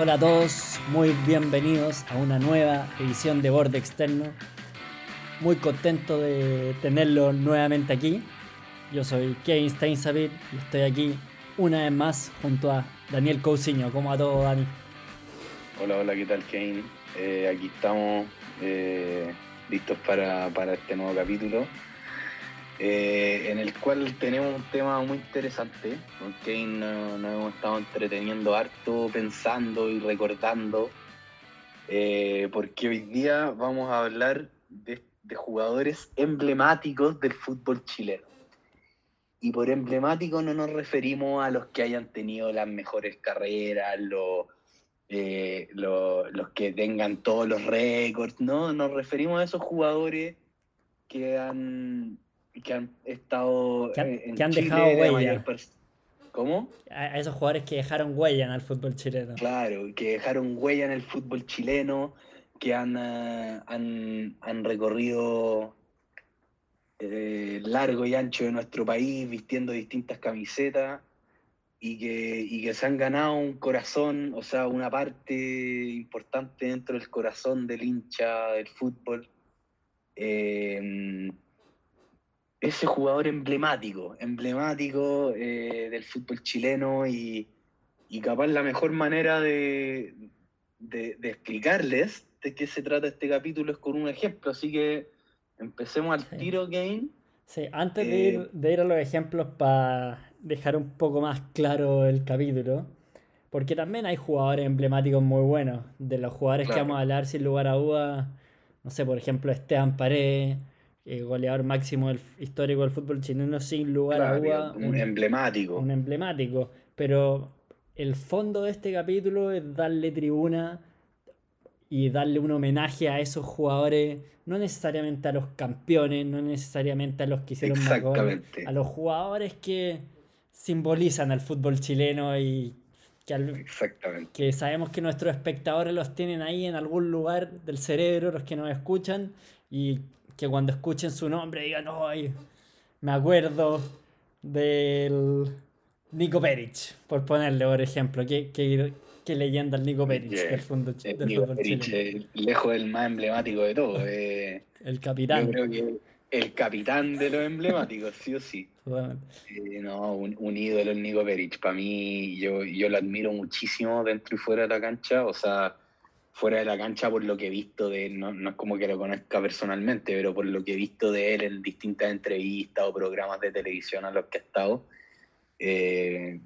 Hola a todos, muy bienvenidos a una nueva edición de Borde Externo. Muy contento de tenerlo nuevamente aquí. Yo soy Kevin Steinsabit y estoy aquí una vez más junto a Daniel Cousiño. ¿Cómo a todo, Dani? Hola, hola, ¿qué tal, Kevin? Eh, aquí estamos eh, listos para, para este nuevo capítulo. Eh, en el cual tenemos un tema muy interesante. Kane nos, hemos estado entreteniendo harto, pensando y recordando, eh, porque hoy día vamos a hablar de, jugadores emblemáticos del fútbol chileno. Y por emblemático no nos referimos a los que hayan tenido las mejores carreras, los, eh, los que tengan todos los récords, no, nos referimos a esos jugadores que han que han estado que han, eh, dejado huella. ¿Cómo? A esos jugadores que dejaron huella en el fútbol chileno. Claro, que dejaron huella en el fútbol chileno, que han, eh, han, recorrido eh, largo y ancho de nuestro país vistiendo distintas camisetas y que, y que se han ganado un corazón, o sea, una parte importante dentro del corazón del hincha del fútbol. Eh, ese jugador emblemático, emblemático eh, del fútbol chileno y, capaz la mejor manera de, explicarles de qué se trata este capítulo es con un ejemplo. Así que empecemos al tiro, Game. Sí, antes de, ir, eh, de ir a los ejemplos para dejar un poco más claro el capítulo, porque también hay jugadores emblemáticos muy buenos. De los jugadores que vamos a hablar sin lugar a dudas, no sé, por ejemplo, Esteban Paredes eh, goleador máximo del, histórico del fútbol chileno, sin lugar a duda. Un, emblemático. Un emblemático. Pero el fondo de este capítulo es darle tribuna y darle un homenaje a esos jugadores, no necesariamente a los campeones, no necesariamente a los que hicieron más goles, a los jugadores que simbolizan al fútbol chileno y que, que sabemos que nuestros espectadores los tienen ahí en algún lugar del cerebro, los que nos escuchan, y que cuando escuchen su nombre digan, ¡ay! Me acuerdo del Nico Peric, por ponerle por ejemplo. ¿Qué, qué, leyenda el Nico Peric del, fondo, del Nico Peric, lejos del más emblemático de todo. Eh, el capitán. Yo creo que el capitán de los emblemáticos, sí o sí. Eh, no, un, un, ídolo el Nico Peric. Para mí, yo, yo lo admiro muchísimo dentro y fuera de la cancha. O sea, fuera de la cancha por lo que he visto de él, no, es como que lo conozca personalmente, pero por lo que he visto de él en distintas entrevistas o programas de televisión a los que he estado, eh,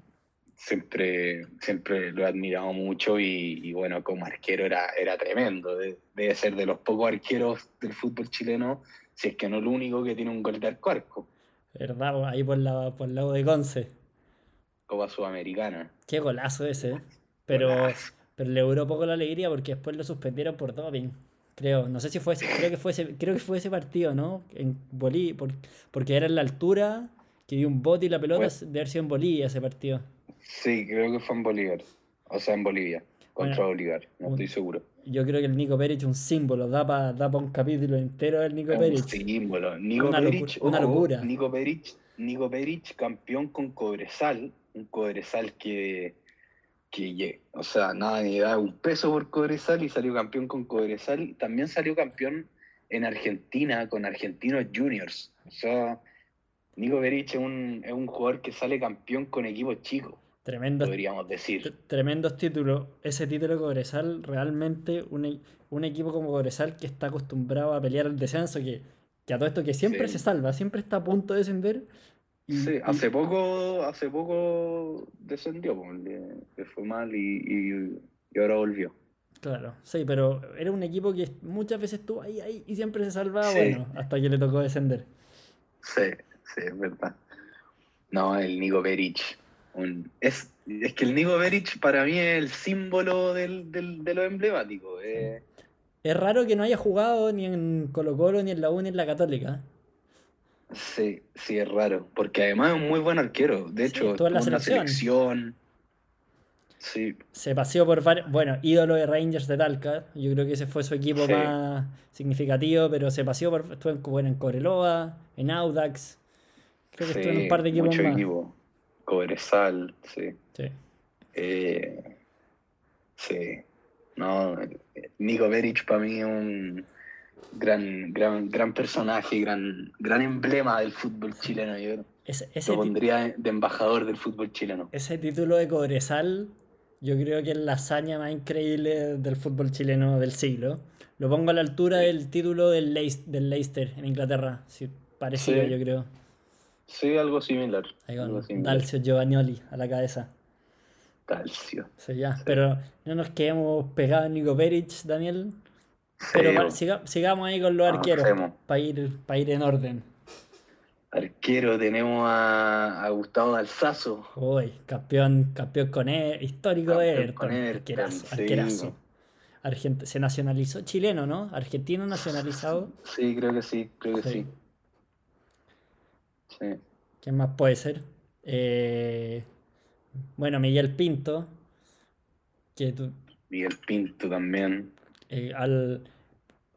siempre, siempre lo he admirado mucho y, bueno, como arquero era, era tremendo. Debe ser de los pocos arqueros del fútbol chileno, si es que no el único que tiene un gol de arco arco. ¿Verdad? Ahí por, la, por el lado de Conce. Copa Sudamericana. Qué golazo ese. ¿eh? Pero... Pero le duró poco la alegría porque después lo suspendieron por doping. Creo, no sé si fue ese, creo que fue ese, creo que fue ese partido, ¿no? En Bolivia, porque era en la altura que dio un bote y la pelota de haber sido en Bolivia ese partido. Sí, creo que fue en Bolívar. O sea, en Bolivia, contra Bolívar, no estoy seguro. Yo creo que el Nico Perich es un símbolo, da para da un capítulo entero el Nico Perich. Un símbolo. Nico una, una locura. Nico Perich, Nico Perich, campeón con Cobresal, un Cobresal que que, o sea, nadie da un peso por Cobresal y salió campeón con Cobresal. También salió campeón en Argentina con Argentinos Juniors. O sea, Nico Berich es un, es un jugador que sale campeón con equipos chicos. Tremendo. Podríamos decir. Tremendos títulos. Ese título de Cobresal, realmente un, un, equipo como Cobresal que está acostumbrado a pelear el descenso, que, que a todo esto que siempre se salva, siempre está a punto de descender Sí, hace poco, hace poco descendió, le, fue mal y, ahora volvió. Claro, sí, pero era un equipo que muchas veces estuvo ahí, ahí y siempre se salvaba, bueno, hasta que le tocó descender. Sí, sí, es verdad. No, el Nico Beric. es, es que el Nico Beric para mí es el símbolo del, de lo emblemático. Eh. Es raro que no haya jugado ni en Colo Colo, ni en la U, ni en la Católica. Sí, sí, es raro, porque además es un muy buen arquero. De hecho, toda la selección. Sí. Se paseó por varios. Bueno, ídolo de Rangers de Talca. Yo creo que ese fue su equipo más significativo, pero se paseó por. Estuvo en, bueno, en Coreloa, en Audax. Creo que estuvo en un par de equipos mucho más. Equipo. Cobresal, sí. sí. Eh, Sí. No, Nico Beric para mí es un gran, gran, gran personaje, gran, gran emblema del fútbol chileno. Yo Ese, ese lo pondría de embajador del fútbol chileno. ese título de Cobresal, yo creo que es la hazaña más increíble del fútbol chileno del siglo. Lo pongo a la altura del título del, Leis- del Leicester en Inglaterra. Sí, parecido, Sí. yo creo. Sí, algo similar. Ahí algo con similar. Dalcio Giovannioli a la cabeza. Dalcio. Sí, ya. Pero no nos quedemos pegados en Nico Peric, Daniel. Pero Sí, siga- sigamos ahí con los arqueros para ir, pa' ir en orden. Arquero tenemos a, a Gustavo Alzazo. Uy, campeón, campeón con E- histórico de Campeón con Everton, arquerazo. Argent- se nacionalizó chileno, ¿no? Argentino nacionalizado. Sí, creo que sí, creo que Sí. sí. Sí. ¿Quién más puede ser? Eh, bueno, Miguel Pinto. Que tú- Miguel Pinto también. Eh, al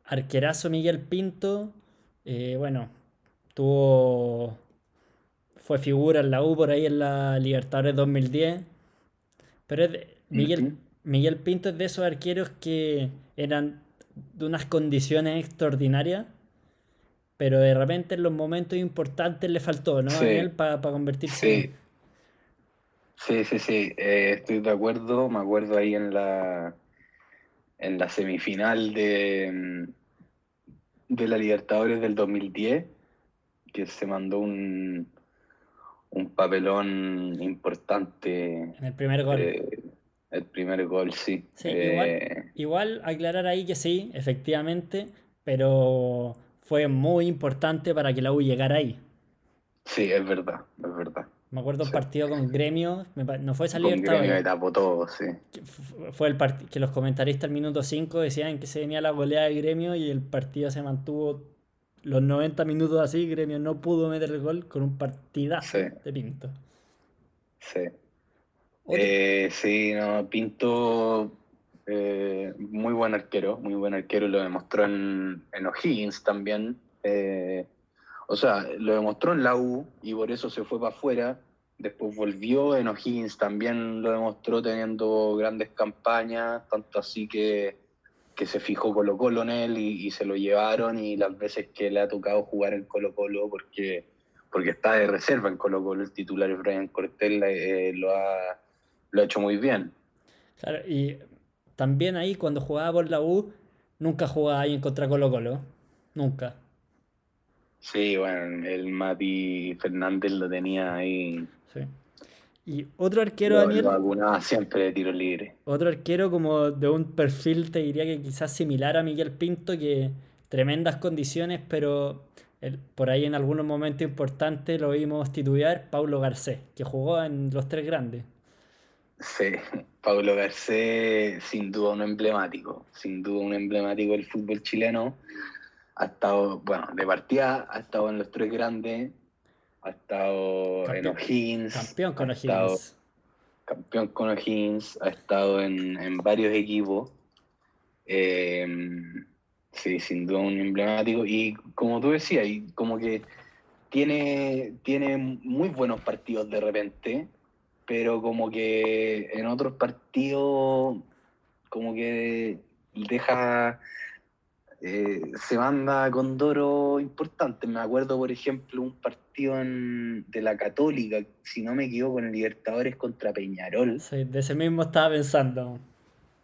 arquerazo Miguel Pinto, eh, bueno, tuvo. Fue figura en la U por ahí en la Libertadores 2010. Pero es de- Miguel. Miguel Pinto es de esos arqueros que eran de unas condiciones extraordinarias. Pero de repente en los momentos importantes le faltó, ¿no, Sí. Daniel? Para convertirse. Sí. Sí, sí, sí. eh, estoy de acuerdo. Me acuerdo ahí en la en la semifinal de, mm, de la Libertadores del 2010, que se mandó un, un papelón importante. En el primer gol. eh, el primer gol, sí. Sí, Eh, igual, igual aclarar ahí que sí, efectivamente, pero fue muy importante para que la U llegara ahí. Sí, es verdad, es verdad. Me acuerdo un partido con Gremio, no fue esa Con Gremio tapó todo, sí. fue el part- que los comentaristas al minuto 5 decían que se venía la goleada de Gremio y el partido se mantuvo los 90 minutos así, Gremio no pudo meter el gol con un partidazo Sí. de Pinto. Sí. Eh, sí, no, Pinto, eh, muy buen arquero, muy buen arquero, lo demostró en, en O'Higgins también. eh, o sea, lo demostró en la U y por eso se fue para afuera. Después volvió en O'Higgins, también lo demostró teniendo grandes campañas, tanto así que, que se fijó Colo Colo en él y, se lo llevaron y las veces que le ha tocado jugar en Colo Colo porque, porque está de reserva en Colo Colo, el titular Brian Cortés, eh, lo, ha, lo ha hecho muy bien. Claro, y también ahí cuando jugaba por la U, nunca jugaba ahí en contra Colo Colo, nunca. Sí, bueno, el Mati Fernández lo tenía ahí, Sí. Y otro arquero, lo, Daniel, lo siempre de tiro libre. otro arquero como de un perfil, te diría que quizás similar a Miguel Pinto, que tremendas condiciones, pero el- por ahí en algunos momentos importantes lo vimos titubear, Paulo Garcés, que jugó en los tres grandes. Sí, Pablo Garcés, sin duda un emblemático, sin duda un emblemático del fútbol chileno. Ha estado, bueno, de partida, ha estado en los tres grandes, ha estado en Campeón- O'Higgins, Campeón con O'Higgins. campeón con O'Higgins, ha estado en, en varios equipos. Eh, sí, sin duda un emblemático. Y como tú decías, y como que tiene, tiene muy buenos partidos de repente, pero como que en otros partidos, como que deja. Eh, se manda con Doro importante. Me acuerdo, por ejemplo, un partido en- de la Católica, si no me equivoco, en Libertadores contra Peñarol, Sí, de ese mismo estaba pensando.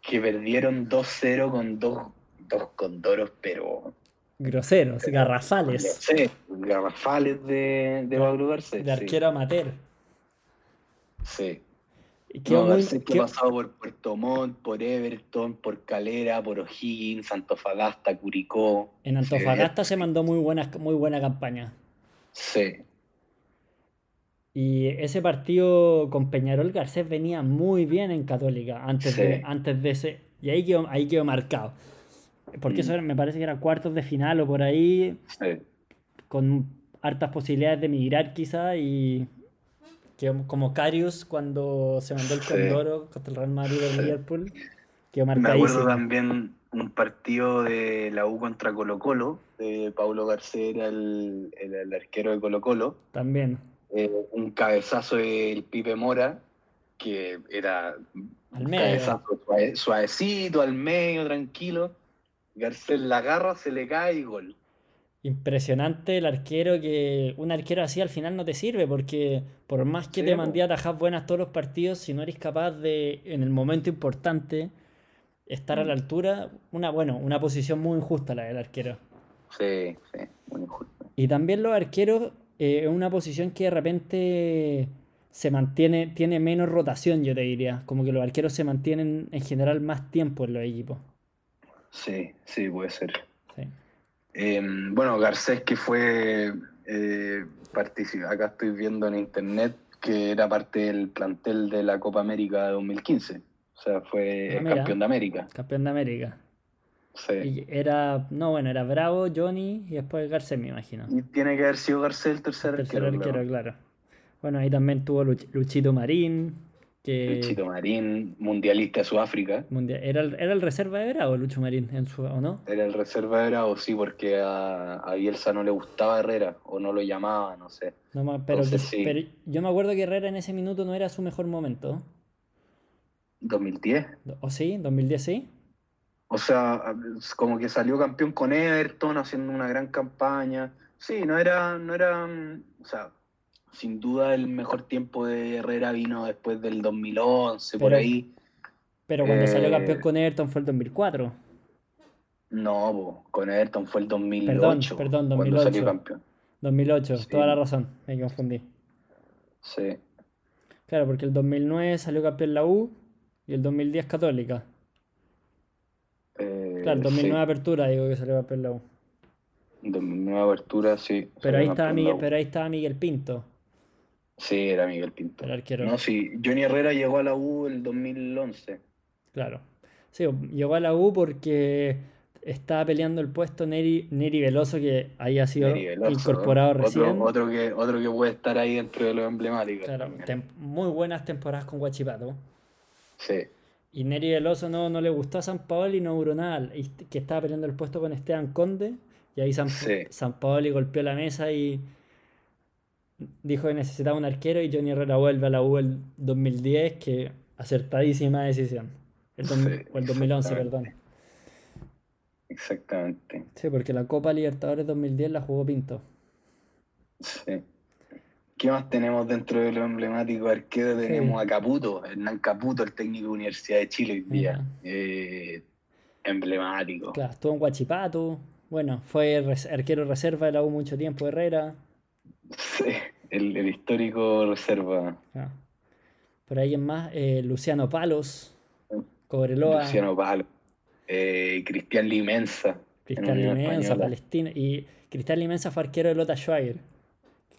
que perdieron 2-0 con dos, dos condoros, pero Groseros, garrafales, sé, garrafales de, de Pablo Garcés. de sí. arquero amateur. Sí. Y quedó No, muy- que pasado por Puerto Montt, por Everton, por Calera, por O'Higgins, Antofagasta, Curicó. En Antofagasta se mandó muy buena, muy buena campaña. Sí, Y ese partido con Peñarol Garcés venía muy bien en Católica antes, Sí. de, antes de ese. Y ahí quedó, ahí quedó marcado. Porque Mm. eso me parece que era cuartos de final o por ahí, sí. con hartas posibilidades de migrar quizá. Y quedó como Carius cuando se mandó el Sí. Condoro contra el Real Madrid el Sí. Liverpool. Quedó Me acuerdo también un partido de la U contra Colo Colo, de Pablo Garcés era el, el- el arquero de Colo Colo. También. Eh, un cabezazo del Pipe Mora, que era Al medio. suavecito, al medio, tranquilo. Garcés la agarra, se le cae y gol. Impresionante el arquero que un arquero así al final no te sirve porque por más que te mandé a atajar buenas todos los partidos, si no eres capaz de en el momento importante estar a la mm. altura, una bueno, una posición muy injusta la del arquero. Sí, sí, muy injusta. Y también los arqueros eh, es una posición que de repente se mantiene, tiene menos rotación, yo te diría. Como que los arqueros se mantienen en general más tiempo en los equipos. Sí, sí, puede ser. Em, bueno, Garcés que fue, eh, acá estoy viendo en internet que era parte del plantel de la Copa América 2015. O sea, fue ah, campeón de América. Campeón de América. Sí. era, no, bueno, era Bravo, Johnny y después Garcés, me imagino. Y tiene que haber sido Garcés el tercer, el tercer arquero. claro. Bueno, ahí también tuvo Luchito Marín. Que... Luchito Marín, mundialista de Sudáfrica. ¿Era, el, ¿Era el reserva de Bravo, Lucho Marín, en su, o no? Era el reserva de Bravo, sí, porque a, a, Bielsa no le gustaba Herrera, o no lo llamaba, no sé. No, pero, pero, yo me acuerdo que Herrera en ese minuto no era su mejor momento. ¿2010? ¿O sí? ¿2010 sí? O sea, como que salió campeón con Everton haciendo una gran campaña. Sí, no era, no era, o sea, sin duda el mejor tiempo de Herrera vino después del 2011, por ahí. Pero cuando salió campeón eh, con Everton fue el 2004. No, con Everton fue el 2008. Perdón, perdón 2008. Cuando salió campeón. 2008, toda la razón, me confundí. Sí. Claro, porque el 2009 salió campeón la U y el 2010 Católica. Eh, claro, el 2009 apertura, digo que salió campeón la U. 2009 apertura, sí. Pero ahí, estaba Miguel, pero ahí estaba Miguel Pinto. Sí, era Miguel Pinto. El arquero. No, sí, Johnny Herrera llegó a la U el 2011. Claro. Sí, llegó a la U porque estaba peleando el puesto Neri, Neri Veloso, que había sido incorporado recién. Otro, que, otro que puede estar ahí dentro de los emblemáticos. Claro, muy buenas temporadas con Guachipato. Sí. Y Neri Veloso no, no le gustó a San Paolo y no duró nada. que estaba peleando el puesto con Esteban Conde. Y ahí San, San Paolo golpeó la mesa y dijo que necesitaba un arquero y Johnny Herrera vuelve a la U el 2010, que acertadísima decisión. El o el 2011, perdón. Exactamente. Sí, porque la Copa Libertadores 2010 la jugó Pinto. Sí. ¿Qué más tenemos dentro de lo emblemático arquero? Tenemos a Caputo, Hernán Caputo, el técnico de Universidad de Chile hoy día. Eh, emblemático. Claro, estuvo en Guachipato. Bueno, fue arquero reserva de la U mucho tiempo, Herrera. Sí, el, histórico reserva. Ah. Por ahí en más, eh, Luciano Palos, Cobreloa. Luciano Palos, eh, Cristian Limensa. Cristian Limensa, Palestina. Y Cristian Limensa fue arquero de Lota Schwager.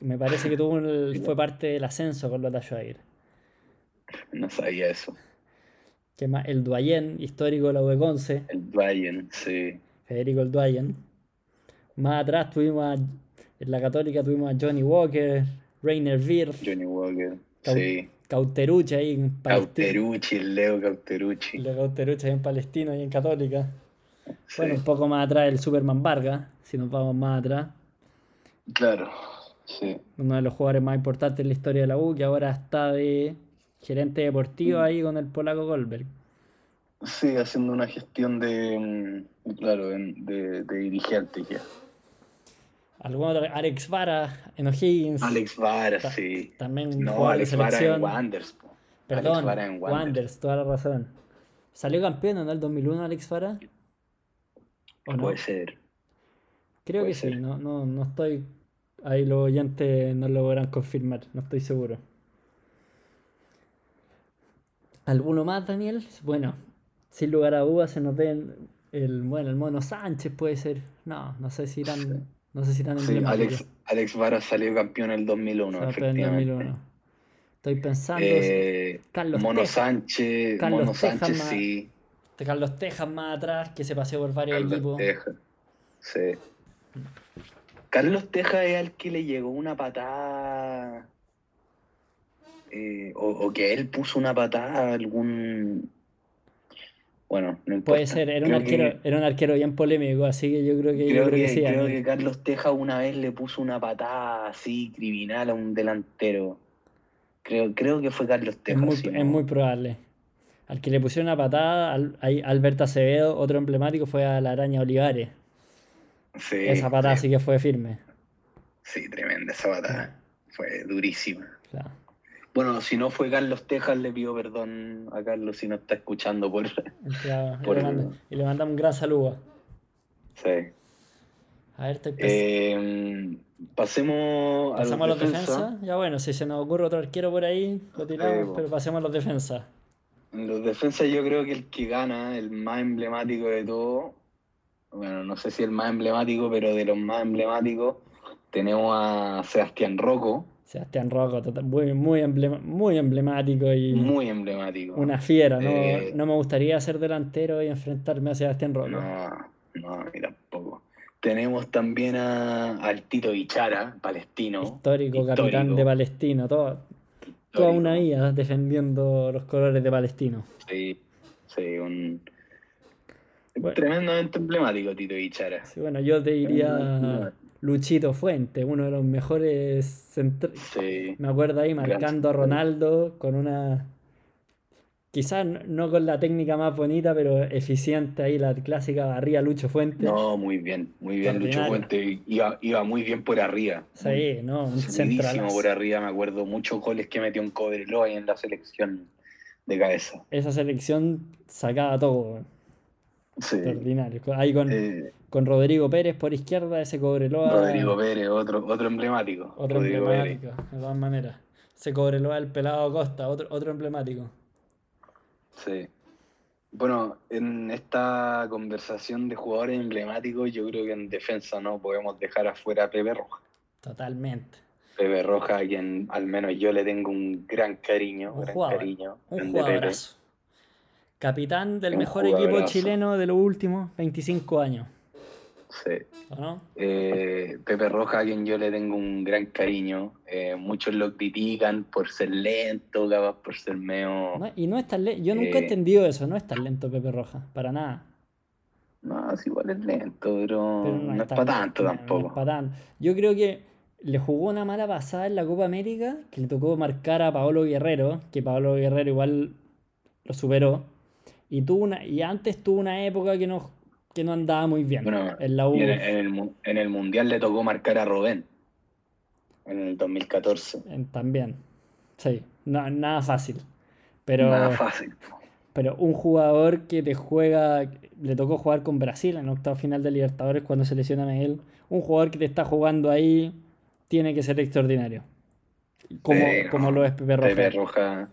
Me parece que tuvo fue parte del ascenso con Lota Schwager. No sabía eso. ¿Qué más? El Duayen, histórico de la U El Duayen, sí. Federico el Duayen. Más atrás tuvimos a en la Católica tuvimos a Johnny Walker, Rainer Veer. Johnny Walker, sí. Cauterucci ahí en Palestina. Cauterucci, el Leo Cauterucci. Leo Cauterucci ahí en Palestina y en Católica. Bueno, un poco más atrás el Superman Vargas, si nos vamos más atrás. Claro, sí. Uno de los jugadores más importantes en la historia de la U, que ahora está de gerente deportivo ahí con el polaco Goldberg. Sí, haciendo una gestión de, mm, claro, de, de dirigente ya. ¿Algún otro? Alex Vara en O'Higgins. Alex Vara, sí. También no, Alex Vara en Wanders. Perdón, Alex Vara en Wanders. toda la razón. ¿Salió campeón en el 2001 Alex Vara? ¿O Puede ser. Creo que sí, no, no, no estoy... Ahí los oyentes no lo podrán confirmar, no estoy seguro. ¿Alguno más, Daniel? Bueno, sin lugar a dudas se nos ven el, bueno, el mono Sánchez puede ser. No, no sé si irán no sé si tan sí, Alex, Alex Vara salió campeón en el 2001, efectivamente. En 2001. Estoy pensando. Eh, Carlos Mono Sánchez. Carlos Mono Sánchez, sí. Carlos Tejas más atrás, que se paseó por varios Carlos equipos. Tejas. Sí. Carlos Tejas es al que le llegó una patada. Eh, o, o, que él puso una patada a algún bueno, no importa. Puede ser, era un, arquero, era un arquero bien polémico, así que yo creo que, creo, que, sí. Creo que Carlos Teja una vez le puso una patada así criminal a un delantero. Creo, creo que fue Carlos Teja. Es muy, es muy probable. Al que le pusieron una patada, al, Alberto Acevedo, otro emblemático, fue a la araña Olivares. Sí, Esa patada sí, sí que fue firme. sí, tremenda esa patada. Fue durísima. Claro. Bueno, si no fue Carlos Tejas, le pido perdón a Carlos si no está escuchando por... Claro, y, Por- le manda- y le mandamos un gran saludo. Sí. A ver, estoy Eh, pasemos a pasamos a los los defensas. defensas. Ya bueno, si se nos ocurre otro arquero por ahí, lo tiramos, pero pasemos a los defensas. En los defensas yo creo que el que gana, el más emblemático de todo, bueno, no sé si el más emblemático, pero de los más emblemáticos, tenemos a Sebastián Rocco, Sebastián Rocco, muy, muy, emblema- muy emblemático y muy emblemático. una fiera. No, Eh, no me gustaría ser delantero y enfrentarme a Sebastián Rocco. No, no, a mí tampoco. Tenemos también a, al Tito Ichara, palestino. Histórico, capitán de Palestino, todo, toda una vida defendiendo los colores de Palestino. Sí, sí, un Bueno. tremendamente emblemático Tito Ichara. Sí, bueno, yo te diría. Luchito Fuente, uno de los mejores centra- Sí, Me acuerdo ahí marcando a central. Ronaldo con una. Quizás no- con la técnica más bonita, pero eficiente ahí, la clásica barría Lucho Fuente. no, muy bien, muy bien Lucho. Fuente. Iba, iba muy bien por arriba. Sí, ¿no? Un centralazo. por arriba, me acuerdo muchos goles que metió en Cobreloa ahí en la selección de cabeza. Esa selección sacaba todo, Sí. extraordinario. Ahí con, Eh, con Rodrigo Pérez por izquierda, ese Cobreloa. Rodrigo Pérez, otro, otro emblemático. Otro Rodrigo Pérez. emblemático, de todas maneras. Ese Cobreloa, el pelado Costa, otro, otro emblemático. Sí. Bueno, en esta conversación de jugadores emblemáticos, yo creo que en defensa no podemos dejar afuera a Pepe Roja. Totalmente. Pepe Roja, a quien al menos yo le tengo un gran cariño, Un gran jugador, cariño. Un jugadorazo. Capitán del mejor equipo chileno de los últimos 25 años. Sí. ¿O no? Eh, Pepe Roja, a quien yo le tengo un gran cariño. Eh, muchos lo critican por ser lento, capaz por ser medio... No, Y no es tan lento. Yo nunca he Eh. entendido eso. No es tan lento Pepe Roja. Para nada. No, es igual es lento, pero, Pero no, es para tanto no, no tampoco. es pa' tanto. Yo creo que le jugó una mala pasada en la Copa América. Que le tocó marcar a Paolo Guerrero. Que Paolo Guerrero igual lo superó. Y, tuvo una, y antes tuvo una época que no, que no andaba muy bien. Bueno, en la U. Y en, el, en el mu- en el Mundial le tocó marcar a Robén en el 2014. en- también. Sí. No, nada fácil. Pero. Nada fácil. Pero un jugador que te juega, le tocó jugar con Brasil en octavo final de Libertadores cuando se lesiona a Miguel. Un jugador que te está jugando ahí tiene que ser extraordinario. Como, Sí, como lo es Pepe Roja. Pepe Roja,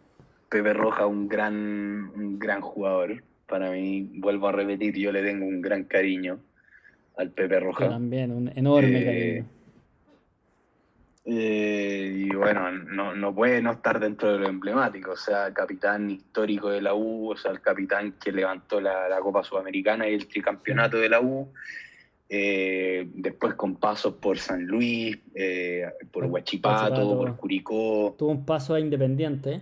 Pepe Roja, un gran, un gran jugador. Para mí, vuelvo a repetir, yo le tengo un gran cariño al Pepe Yo Roja. también, un enorme Eh, cariño. Eh, y bueno, no, no puede no estar dentro de lo emblemático, o sea, capitán histórico de la U, o sea, el capitán que levantó la, la Copa Sudamericana y el tricampeonato de la U, eh, después con pasos por San Luis, eh, por Huachipato. por Curicó, Tuvo un paso a Independiente.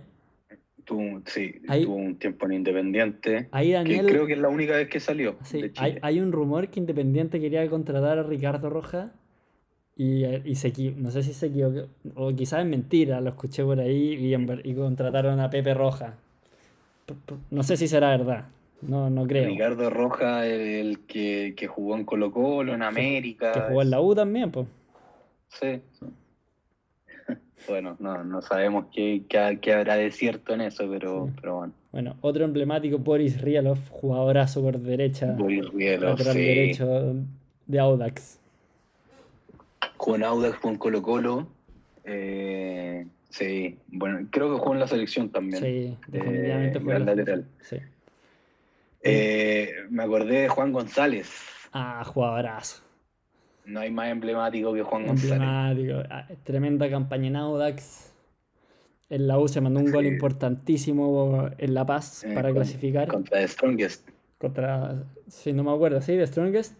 Tuvo, sí, Ahí- tuvo un tiempo en Independiente, Ahí que Daniel, creo que es la única vez que salió sí, de hay, Chile. hay un rumor que Independiente quería contratar a Ricardo Roja y, y se no sé si se equivocó, o quizás es mentira, lo escuché por ahí y, en ver- y contrataron a Pepe Roja. No sé si será verdad, no, no creo. Ricardo Roja, el que, que jugó en Colo Colo, en América. Que jugó en la U también, pues. Sí. Bueno, no, no sabemos qué, qué, qué habrá de cierto en eso, pero, Sí. pero bueno. Bueno, otro emblemático, Boris Rielov, jugadorazo por derecha, Boris Rielov, sí. derecho de Audax. Con Audax, con Colo Colo. Eh, sí, bueno, creo que jugó en la selección también. Sí, definitivamente Eh, juega gran la- lateral. Sí. Eh, me acordé de Juan González. Ah, jugadorazo. No hay más emblemático que Juan González. Emblemático. Ah, Tremenda campaña en Audax. En la U se mandó un gol importantísimo en La Paz Eh, para con- clasificar Contra The Strongest. contra, si no me acuerdo, ¿sí? The Strongest.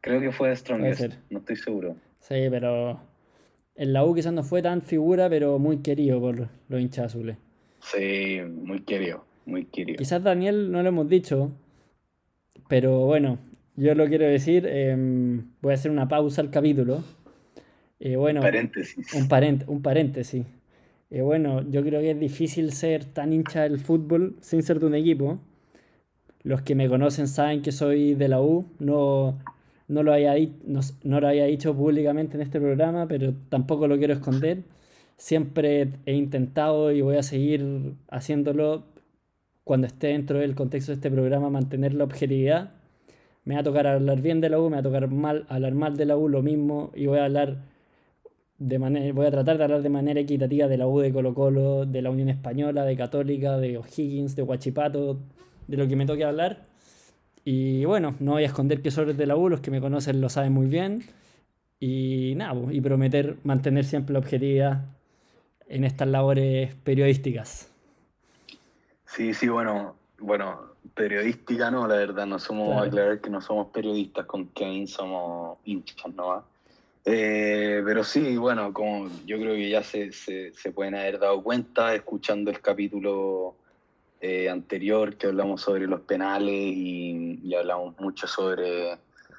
Creo que fue The Strongest. No estoy seguro. Sí, pero en la U quizás no fue tan figura, pero muy querido por los hinchas azules. Sí, muy querido. Muy querido. Quizás Daniel no lo hemos dicho, pero bueno, yo lo quiero decir. em, voy a hacer una pausa al capítulo. Eh, bueno, Paréntesis. un, parent- un paréntesis. Y bueno, yo creo que es difícil ser tan hincha del fútbol sin ser de un equipo. Los que me conocen saben que soy de la U. No, no, lo, haya, no, no lo haya dicho públicamente en este programa, pero tampoco lo quiero esconder. Siempre he intentado y voy a seguir haciéndolo cuando esté dentro del contexto de este programa, mantener la objetividad. Me va a tocar hablar bien de la U, me va a tocar mal, hablar mal de la U, lo mismo, y voy a hablar de manera, voy a tratar de hablar de manera equitativa de la U de Colo Colo, de la Unión Española, de Católica, de O'Higgins, de Huachipato, de lo que me toque hablar. Y bueno, no voy a esconder que soy de la U, los que me conocen lo saben muy bien. Y nada, y prometer mantener siempre la objetividad en estas labores periodísticas. Sí, sí, bueno, bueno, periodística no, la verdad, no somos, aclarar que no somos periodistas con Kane, somos hinchas, ¿no? Eh, pero sí, bueno, como yo creo que ya se, se, pueden haber dado cuenta escuchando el capítulo eh, anterior que hablamos sobre los penales y, hablamos mucho sobre,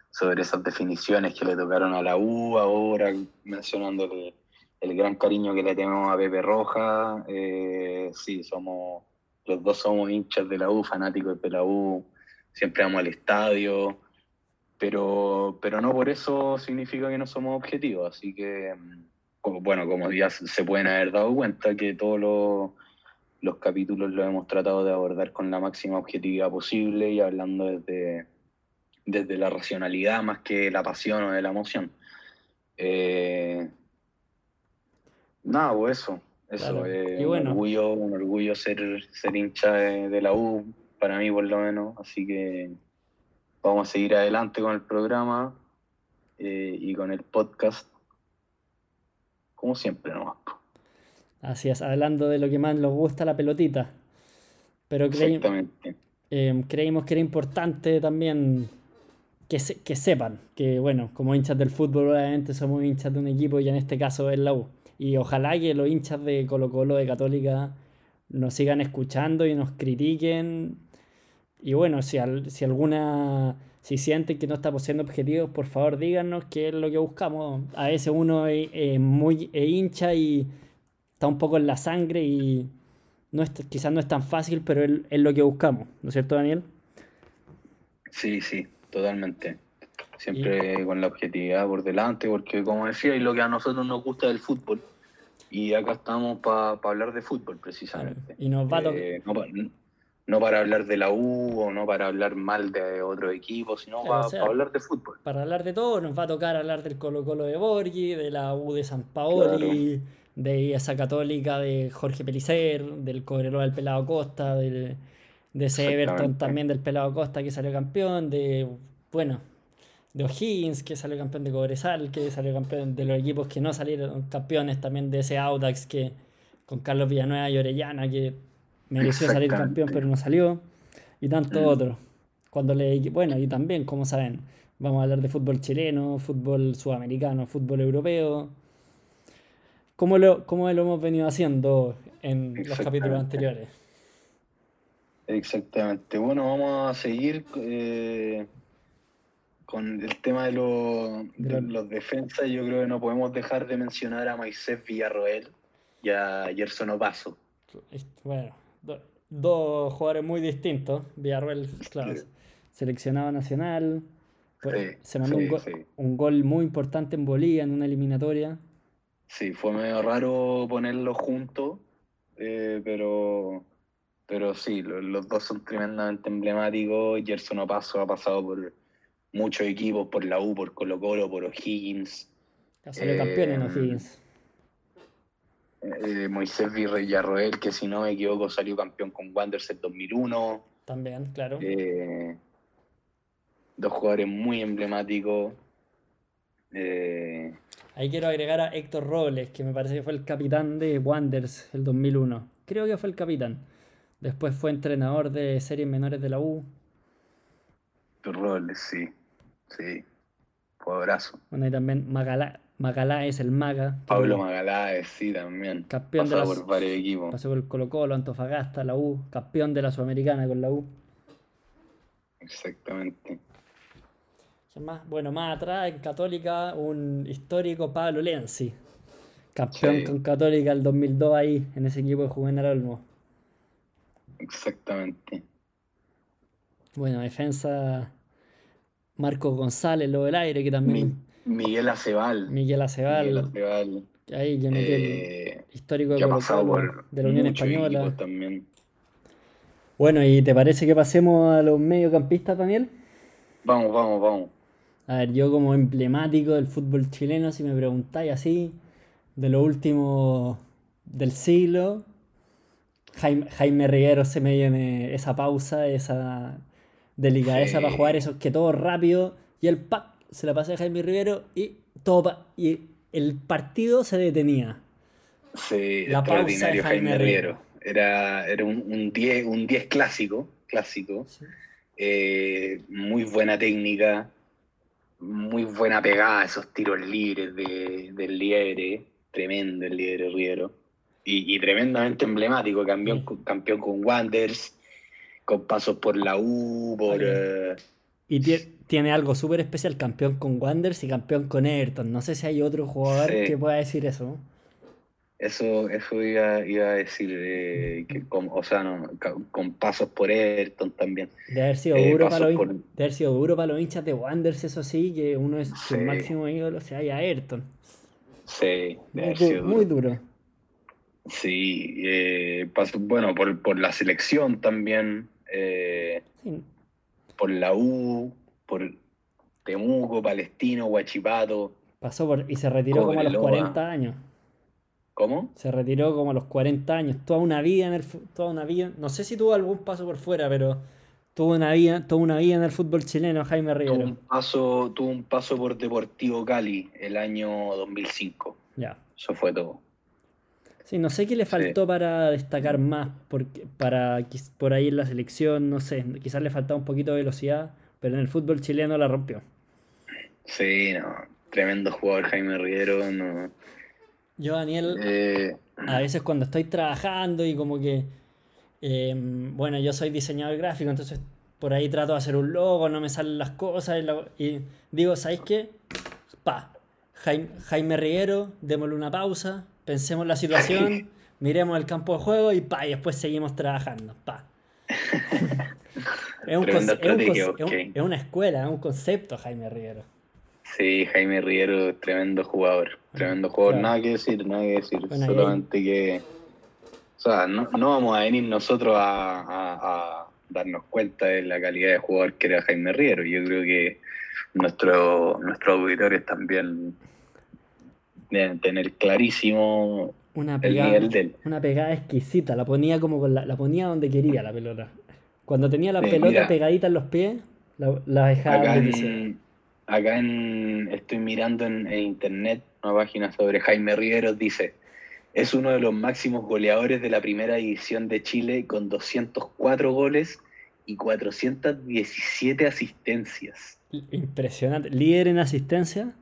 sobre esas definiciones que le tocaron a la U, ahora mencionando el, gran cariño que le tenemos a Pepe Roja. Eh, sí, somos, los dos somos hinchas de la U, fanáticos de la U, siempre vamos al estadio pero, pero no por eso significa que no somos objetivos. Así que, mm, bueno, como ya se pueden haber dado cuenta, que todos los, los capítulos los hemos tratado de abordar con la máxima objetividad posible y hablando desde, desde la racionalidad más que la pasión o de la emoción. Eh, nada, pues eso. Eso, es un, orgullo, un orgullo ser, ser hincha de la U, para mí por lo menos. Así que vamos a seguir adelante con el programa eh, y con el podcast, como siempre nomás. Así es, hablando de lo que más nos gusta, la pelotita. Pero eh, creímos que era importante también que, que sepan que, bueno, como hinchas del fútbol, obviamente somos hinchas de un equipo y en este caso es la U. Y ojalá que los hinchas de Colo Colo, de Católica, nos sigan escuchando y nos critiquen y bueno, si, si alguna, si sienten que no estamos siendo objetivos, por favor díganos qué es lo que buscamos. A veces uno es, muy hincha y está un poco en la sangre y no es, quizás no es tan fácil, pero es, lo que buscamos, ¿no es cierto, Daniel? Sí, sí, totalmente. Siempre con la objetividad por delante, porque como decía, y lo que a nosotros nos gusta del fútbol. Y acá estamos para hablar de fútbol, precisamente. Y nos va a tocar eh, no para hablar de la U o no para hablar mal de otro equipo, sino para, hablar de fútbol. Para hablar de todo, nos va a tocar hablar del Colo Colo de Borghi, de la U de San Paoli, de esa católica de Jorge Pelicer, del Cobreloa del Pelado Costa, de ese Everton también del Pelado Costa que salió campeón, de, bueno, de O'Higgins que salió campeón de Cobresal, que salió campeón de los equipos que no salieron campeones, también de ese Audax que con Carlos Villanueva y Orellana que mereció salir campeón pero no salió, y tanto mm. otro. Cuando le, bueno, y también, como saben, vamos a hablar de fútbol chileno, fútbol sudamericano, fútbol europeo, como lo, como lo hemos venido haciendo en los capítulos anteriores. Exactamente. Bueno, vamos a seguir eh, con el tema de, los defensas. Yo creo que no podemos dejar de mencionar a Moisés Villarroel y a Gerson Opaso. Bueno, dos jugadores muy distintos. Villarreal, claro, seleccionado nacional. se mandó un, gol muy importante en Bolivia en una eliminatoria. Sí, fue medio raro ponerlo juntos, eh, pero, pero sí, los, dos son tremendamente emblemáticos. Gerson Opaso ha pasado por muchos equipos, por la U, por Colo Colo, por O'Higgins. Ha salido campeón en eh, O'Higgins. Eh, Moisés Villarroel, que si no me equivoco salió campeón con Wanderers en 2001. También, claro. Eh, dos jugadores muy emblemáticos. Eh, Ahí quiero agregar a Héctor Robles, que me parece que fue el capitán de Wanderers el 2001. Creo que fue el capitán. Después fue entrenador de series menores de la U. Héctor Robles, sí. Sí. abrazo Bueno, y también Magalá, es el Maga. Pablo Magaláes, sí, también. Campeón de la, por varios equipos. Pasó por el Colo Colo, Antofagasta, la U. Campeón de la Sudamericana con la U. Exactamente. Más? Bueno, más atrás, en Católica, un histórico Pablo Lenzi. Campeón Sí. con Católica el 2002 ahí, en ese equipo de Juvenal Olmo. Exactamente. Bueno, defensa Marcos González, lo del aire, que también Mi- Miguel Acebal. Miguel Aceval, Miguel Acebal. ahí yo eh, histórico de por de la Unión Española. también. Bueno, ¿y te parece que pasemos a los mediocampistas, Daniel? Vamos, vamos, vamos. A ver, yo como emblemático del fútbol chileno, si me preguntáis así, de lo último del siglo, Jaime, Jaime Riguero se me viene esa pausa, esa delicadeza Sí. para jugar esos que todo rápido y el pack se la pasé a Jaime Rivero y y el partido se detenía. Sí, La pausa de extraordinario Jaime. Riero. Era, era un un 10 un 10 clásico, clásico. Eh, muy buena técnica, muy buena pegada, esos tiros libres de, del Liere, tremendo el Liere Riero. Y, y tremendamente emblemático, campeón, Sí. campeón con Wanderers, con pasos por la U, por... Eh, Y tie- tiene algo súper especial, campeón con Wanderers y campeón con Everton. No sé si hay otro jugador Sí. que pueda decir eso. Eso, eso iba, iba a decir, eh, que con, o sea, no, con pasos por Everton también. De haber sido Eh, duro para los, por- de haber sido duro para los hinchas de Wanderers, eso sí, que uno de sus Sí. máximos ídolos se haya Ayrton. Sí, de Muy, haber du- sido muy duro. duro. Sí, eh, paso- bueno, por, por la selección también, eh, Sí, por la U, por Temuco, Palestino, Huachipato. pasó por, y se retiró como a los Cobreloa. 40 años. ¿Cómo? Se retiró como a los 40 años. Toda una vida en el toda una vida. No sé si tuvo algún paso por fuera, pero tuvo una vida, toda una vida en el fútbol chileno, Jaime Tuvo un Rivero. paso, tuvo un paso por Deportivo Cali el año 2005. Ya. Eso fue todo. Sí, no sé qué le faltó para destacar más, porque para por ahí en la selección, no sé, quizás le faltaba un poquito de velocidad, pero en el fútbol chileno la rompió. Sí, no, tremendo jugador Jaime Riero. No, Yo, Daniel, eh, a veces cuando estoy trabajando y como que, eh, bueno, yo soy diseñador gráfico, entonces por ahí trato de hacer un logo, no me salen las cosas y, la- y digo, ¿sabéis qué? Pa, Jaime, Jaime Riguero, démosle una pausa, pensemos la situación, miremos el campo de juego y pa, y después seguimos trabajando, pa. Es, un es un es un- ok. es una escuela, es un concepto, Jaime Riguero. sí, Jaime Riero, tremendo jugador. Tremendo jugador, Claro. nada que decir, nada que decir. Bueno, solamente que. O sea, no, no vamos a venir nosotros a, a- a darnos cuenta de la calidad de jugador que era Jaime Riero. Yo creo que nuestro, nuestros auditores también deben tener clarísimo Una el pegada, nivel de él. una pegada exquisita, la ponía como con la, la ponía donde quería la pelota. Cuando tenía la Sí, pelota mira. pegadita en los pies, la, la dejaba Acá en, acá en estoy mirando en, en internet una página sobre Jaime Rigueros dice es uno de los máximos goleadores de la primera división de Chile con 204 goles y 417 asistencias. Impresionante. Líder en asistencia.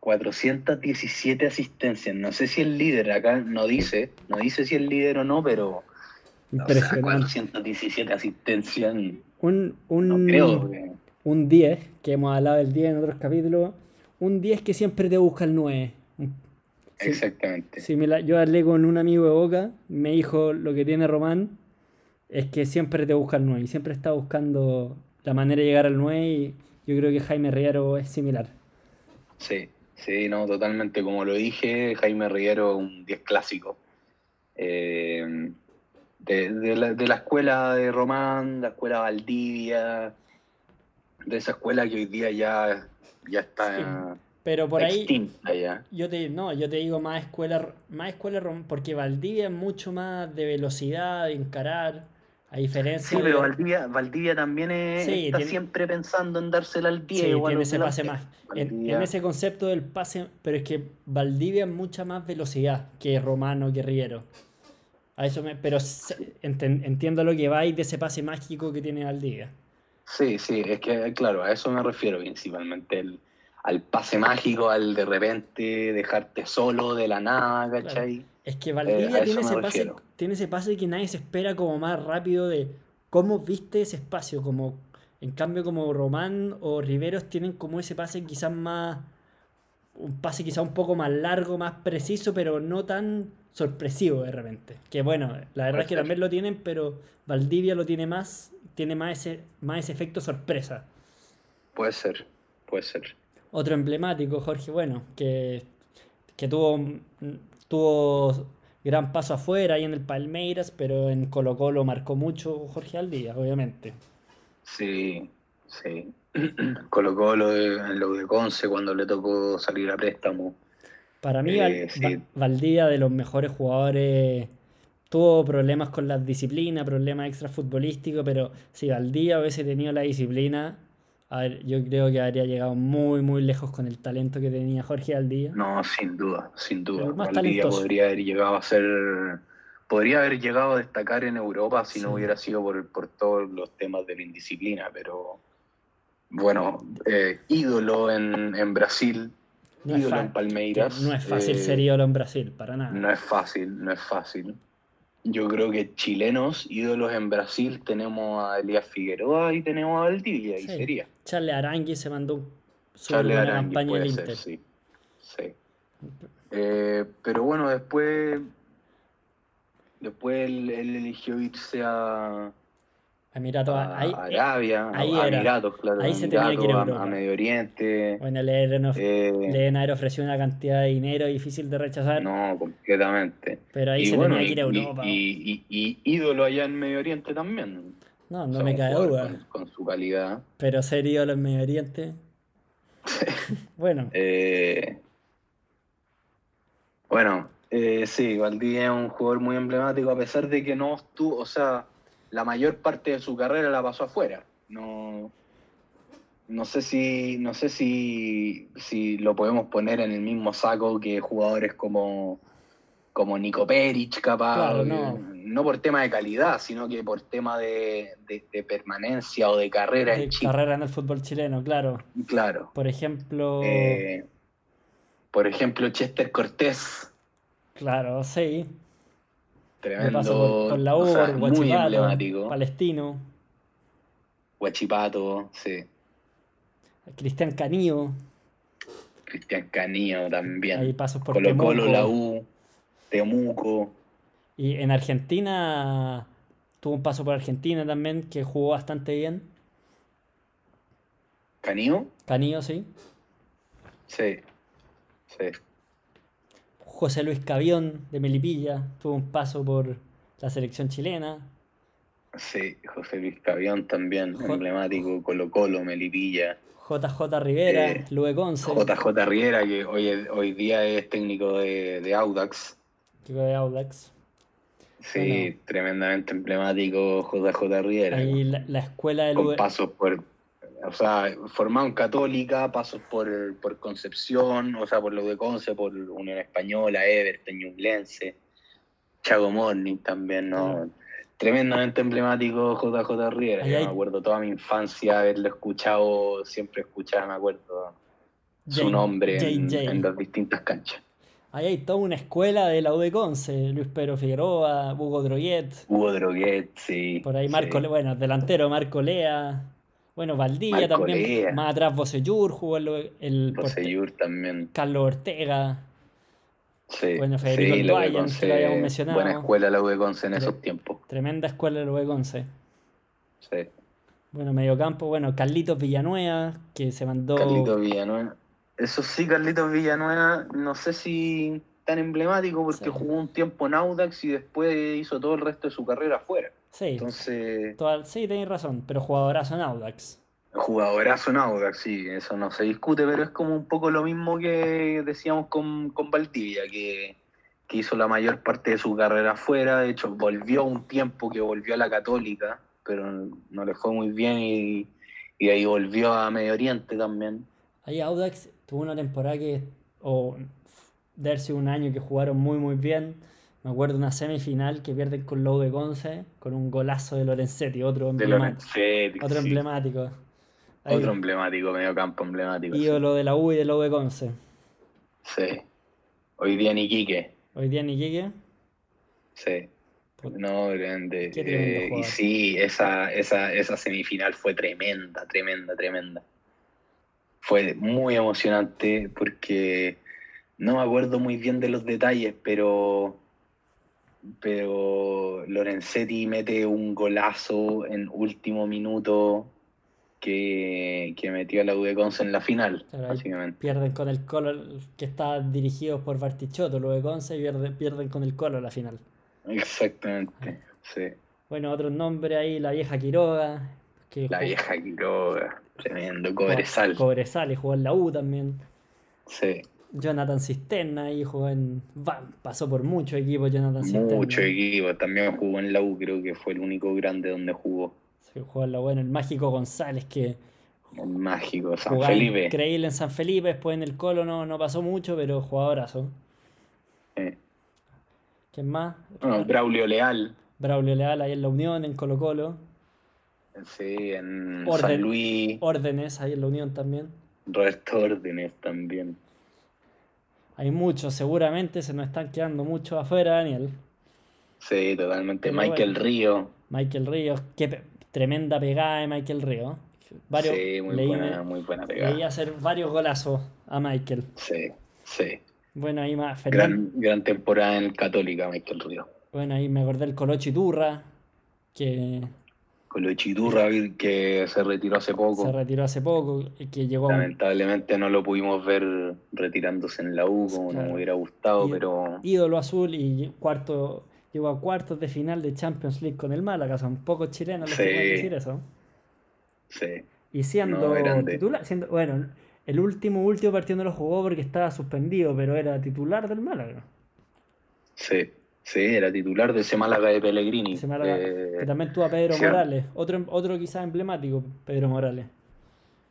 417 asistencias. No sé si el líder acá no dice, no dice si el líder o no, pero o sea, Impresionante. 417 asistencias. Un, No un, creo que- un 10, que hemos hablado del 10 en otros capítulos. Un 10 que siempre te busca el 9. Un- sí, Exactamente. sí, la- yo hablé con un amigo de Boca, me dijo lo que tiene Román es que siempre te busca el 9 y siempre está buscando la manera de llegar al 9 y yo creo que Jaime Riero es similar. Sí, sí, no, totalmente. Como lo dije, Jaime Riguero, un 10 clásico. Eh, de, de la, de la escuela de Román, la escuela Valdivia, de esa escuela que hoy día ya, ya está Pero por ahí, ya. Yo te, no, yo te digo más escuela, más escuela rom- porque Valdivia es mucho más de velocidad, de encarar, a diferencia Sí, pero Valdivia, Valdivia también es- Sí, está tiene- siempre pensando en dársela al 10 sí, tiene ese pase más. En, ese concepto del pase, pero es que Valdivia es mucha más velocidad que Romano, que Riero. A eso me, pero entiendo lo que va y de ese pase mágico que tiene Valdivia. Sí, sí, es que, claro, a eso me refiero principalmente, el- al pase mágico, al de repente dejarte solo de la nada, ¿cachai? Es que Eh, Valdivia eso tiene, ese pase, tiene ese pase que nadie se espera como más rápido de cómo viste ese espacio. Como, en cambio, como Román o Riveros tienen como ese pase quizás más un pase quizá un poco más largo, más preciso, pero no tan sorpresivo de repente. Que bueno, la verdad es que también lo tienen, pero Valdivia lo tiene más, tiene más ese, más ese efecto sorpresa. Puede ser, puede ser. Otro emblemático, Jorge, bueno, que, que tuvo, tuvo gran paso afuera ahí en el Palmeiras, pero en Colo Colo marcó mucho Jorge Aldía, obviamente. Sí, sí. Colo Colo en lo de Conce cuando le tocó salir a préstamo. Para mí, eh, Valdía, de los mejores jugadores, tuvo problemas con la disciplina, problemas extra futbolísticos, pero si Valdía hubiese tenido la disciplina, a ver, yo creo que habría llegado muy, muy lejos con el talento que tenía Jorge Valdía. No, sin duda, sin duda. Valdía podría haber llegado a ser. Podría haber llegado a destacar en Europa si no hubiera sido por, por todos los temas de la indisciplina, pero bueno, eh, ídolo en, Brasil, ídolo en Palmeiras. No es fácil eh, ser ídolo en Brasil, para nada. No es fácil, no es fácil. Yo creo que chilenos, ídolos en Brasil, tenemos a Elías Figueroa y tenemos a Valdivia, y sería. Charles Arangui se mandó su buena campaña en Inter. sí. sí. Eh, pero bueno, después, después él eligió irse a, Emiratos, a, ahí, Arabia, ahí a Emiratos, claro. Ahí se tenía que ir a, a, Medio Oriente. Bueno, le, eh, le ofreció una cantidad de dinero difícil de rechazar. No, completamente. Pero ahí se tenía que ir a Europa. Y, y, ídolo allá en Medio Oriente también. No, no me cae duda. Con, su calidad. Pero ser ídolo en Medio Oriente. bueno. Eh, bueno, eh, sí, Valdivia es un jugador muy emblemático, a pesar de que no estuvo, o sea la mayor parte de su carrera la pasó afuera. No, no sé si, no sé si, si lo podemos poner en el mismo saco que jugadores como, como Nico Peric, capaz. no. por tema de calidad, sino que por tema de, permanencia o de carrera en Chile. Carrera en el fútbol chileno, claro. Claro. Por ejemplo. Eh, por ejemplo, Chester Cortés. Claro, sí. Tremendo. Por, la U, muy emblemático. Palestino. Guachipato, sí. Cristian Canillo. Cristian Canillo también. Ahí pasos por Colo Colo, la U, Temuco. Y en Argentina tuvo un paso por Argentina también que jugó bastante bien. ¿Canillo? Canillo, sí. Sí, sí. José Luis Cavión de Melipilla tuvo un paso por la selección chilena. Sí, José Luis Cavión también, emblemático, Colo Colo, Melipilla. JJ Rivera, eh, Conce. JJ Rivera, que hoy, hoy día es técnico de, Audax. Técnico de Audax. Sí, tremendamente emblemático JJ Rivera. Ahí la, escuela de Con pasos por, o sea, formado en Católica, pasos por, por Concepción, o sea, por lo de Conce, por Unión Española, Everton, Ñublense, Chago Morning también, ¿no? Tremendamente emblemático JJ Riera. Yo me acuerdo toda mi infancia haberlo escuchado, siempre escuchaba, me acuerdo su nombre en, las distintas canchas. Ahí hay toda una escuela de la UD Conce, Luis Pedro Figueroa, Hugo Droguet. Hugo Droguet, sí. Por ahí Marco, bueno, delantero Marco Lea. Bueno, Valdivia también. Más atrás Bosellur jugó el. el también. Carlos Ortega. Sí, bueno, Federico sí, Duayan, que lo habíamos mencionado. Buena escuela la UB en esos tiempos. Tremenda escuela la UB Sí. Bueno, mediocampo, bueno, Carlitos Villanueva, que se mandó. Carlitos Villanueva. Eso sí, Carlitos Villanueva, no sé si tan emblemático porque jugó un tiempo en Audax y después hizo todo el resto de su carrera afuera. Sí. Entonces. sí, tenéis razón, pero jugadorazo en Audax. Jugadorazo en Audax, sí, eso no se discute, pero es como un poco lo mismo que decíamos con, con Valdivia, que, hizo la mayor parte de su carrera afuera. De hecho, volvió un tiempo que volvió a la Católica, pero no le fue muy bien y, y ahí volvió a Medio Oriente también. Ahí Audax tuvo una temporada que. o darse un año que jugaron muy, muy bien me acuerdo de una semifinal que pierden con Low de Conce con un golazo de Lorenzetti, otro emblemático. otro emblemático. otro emblemático, medio campo emblemático. Ídolo de la U y de Low de Conce. Sí. Hoy día ni Quique. Hoy día ni Quique. Sí. No, grande. Eh, y sí, esa, esa, esa semifinal fue tremenda, tremenda, tremenda. fue muy emocionante porque no me acuerdo muy bien de los detalles, pero, pero Lorenzetti mete un golazo en último minuto que, que metió a la UD en la final, Claro, ahí básicamente. Pierden con el Colo, que está dirigido por Bartichotto, luego de Conce, y pierden, pierden con el Colo la final. Exactamente, sí. Bueno, otro nombre ahí, la vieja Quiroga, que La jugó- vieja Quiroga, tremendo, Cobresal. Cobresal y jugó en la U también. Sí, Jonathan Cisterna ahí jugó en. va, pasó por muchos equipos Jonathan Cisterna. mucho equipo. También jugó en la U, creo que fue el único grande donde jugó. Sí, jugó en la U, en el Mágico González, que El mágico San Felipe. increíble en San Felipe, después en el Colo no, no pasó mucho, pero jugadorazo. Eh, ¿Quién más? bueno, Braulio Leal, Braulio Leal ahí en la Unión, en Colo Colo. sí, en Orden. San Luis, Órdenes ahí en la Unión también. Roberto Órdenes también. Hay muchos, seguramente se nos están quedando muchos afuera, Daniel. Sí, totalmente. Pero Michael bueno. Río, Michael Ríos, qué tremenda pegada de Michael Ríos. Varios, sí, muy leí- buena, muy buena pegada. leí hacer varios golazos a Michael. Sí, sí. Bueno, ahí más. Gran, gran temporada en Católica, Michael Río. Bueno, ahí me acordé del Colocho Iturra, que Con lo Chiturra que se retiró hace poco. se retiró hace poco, y que llegó Lamentablemente no lo pudimos ver retirándose en la U como Claro. nos hubiera gustado, Y- pero ídolo azul y cuarto, llegó a cuartos de final de Champions League con el Málaga. Son pocos chilenos los que Sí. pueden decir eso. sí, Y siendo No, titular, siendo, bueno, el último, último partido no lo jugó porque estaba suspendido, pero era titular del Málaga. sí, sí, era titular de ese Málaga de Pellegrini. Ese Málaga, Eh, que también tuvo a Pedro sí. Morales, otro, otro quizás emblemático, Pedro Morales,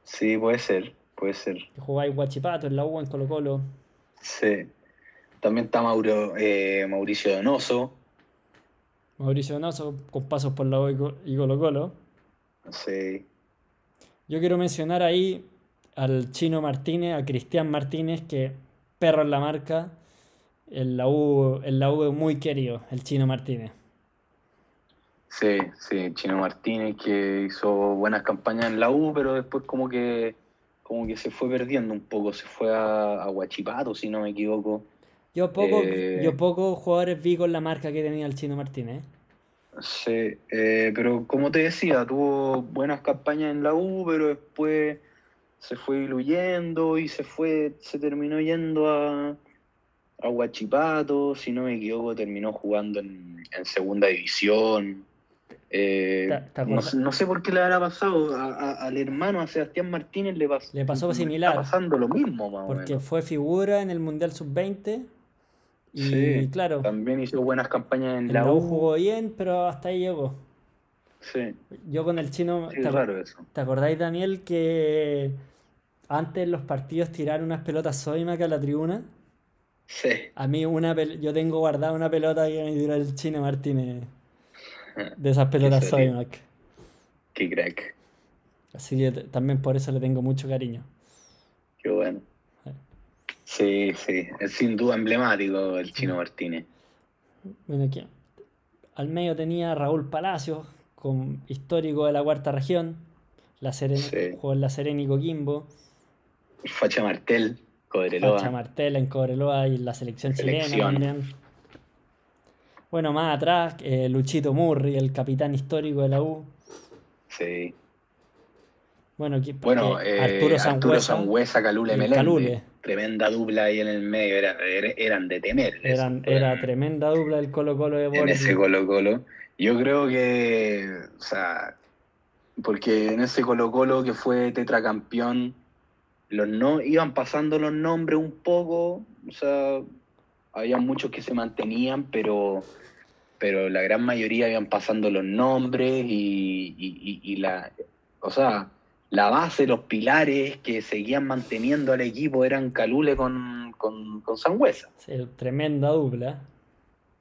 sí, puede ser, puede ser. que jugaba en Guachipato, en la U, en Colo Colo. Sí. También está Mauro, eh, Mauricio Donoso. Mauricio Donoso con pasos por la U y Colo Colo. Sí, Yo quiero mencionar ahí al Chino Martínez, a Cristian Martínez, que perro en la marca. En la U, en la U es muy querido, el Chino Martínez. sí, sí, Chino Martínez que hizo buenas campañas en la U, pero después como que como que se fue perdiendo un poco, se fue a, a Huachipato, si no me equivoco. Yo poco, Eh. yo pocos jugadores vi con la marca que tenía el Chino Martínez. Sí, eh, pero como te decía, tuvo buenas campañas en la U, pero después se fue diluyendo y se fue, se terminó yendo a, a Huachipato, si no me equivoco, terminó jugando en, en segunda división. Eh, ¿Te- te no, sé- no sé por qué le habrá pasado a- a- al hermano, a Sebastián Martínez, le, pas- Le pasó similar. Está pasando lo mismo, más o Porque menos. fue figura en el Mundial Sub-20. Y Sí, claro, También hizo buenas campañas en en la U U. jugó bien, pero hasta ahí llegó. Sí, Yo con el Chino, sí, ¿te, raro eso. te acordáis, Daniel, que antes los partidos tiraron unas pelotas Soymac a la tribuna? Sí. A mí una pel- yo tengo guardada una pelota que me tiró el Chino Martínez de esas pelotas serio? Soymac. Qué crack. Así que también por eso le tengo mucho cariño. Qué bueno. Sí, sí, es sin duda emblemático el Chino Martínez. Bueno, aquí, al medio tenía Raúl Palacios, con, histórico de la cuarta región. La Serena, Sí. jugó en la Serena y Coquimbo. Facha Martel, Cobreloa. Facha Martela en Cobreloa y en la selección chilena también. Bueno, más atrás, eh, Luchito Murri, el capitán histórico de la U. Sí. Bueno, aquí, Bueno, eh, Arturo Sangüesa. Calule. Calule. Tremenda dupla ahí en el medio, era- era- eran de temer. Eran, era en- tremenda dupla del Colo Colo de en Borghi. ese Colo Colo. Yo creo que, o sea, porque en ese Colo Colo que fue tetracampeón, los no iban pasando los nombres un poco, o sea, había muchos que se mantenían, pero, pero la gran mayoría iban pasando los nombres y, y- y- y la, o sea, la base, los pilares que seguían manteniendo al equipo eran Calule con, con, con Sangüesa. Sí, tremenda dupla.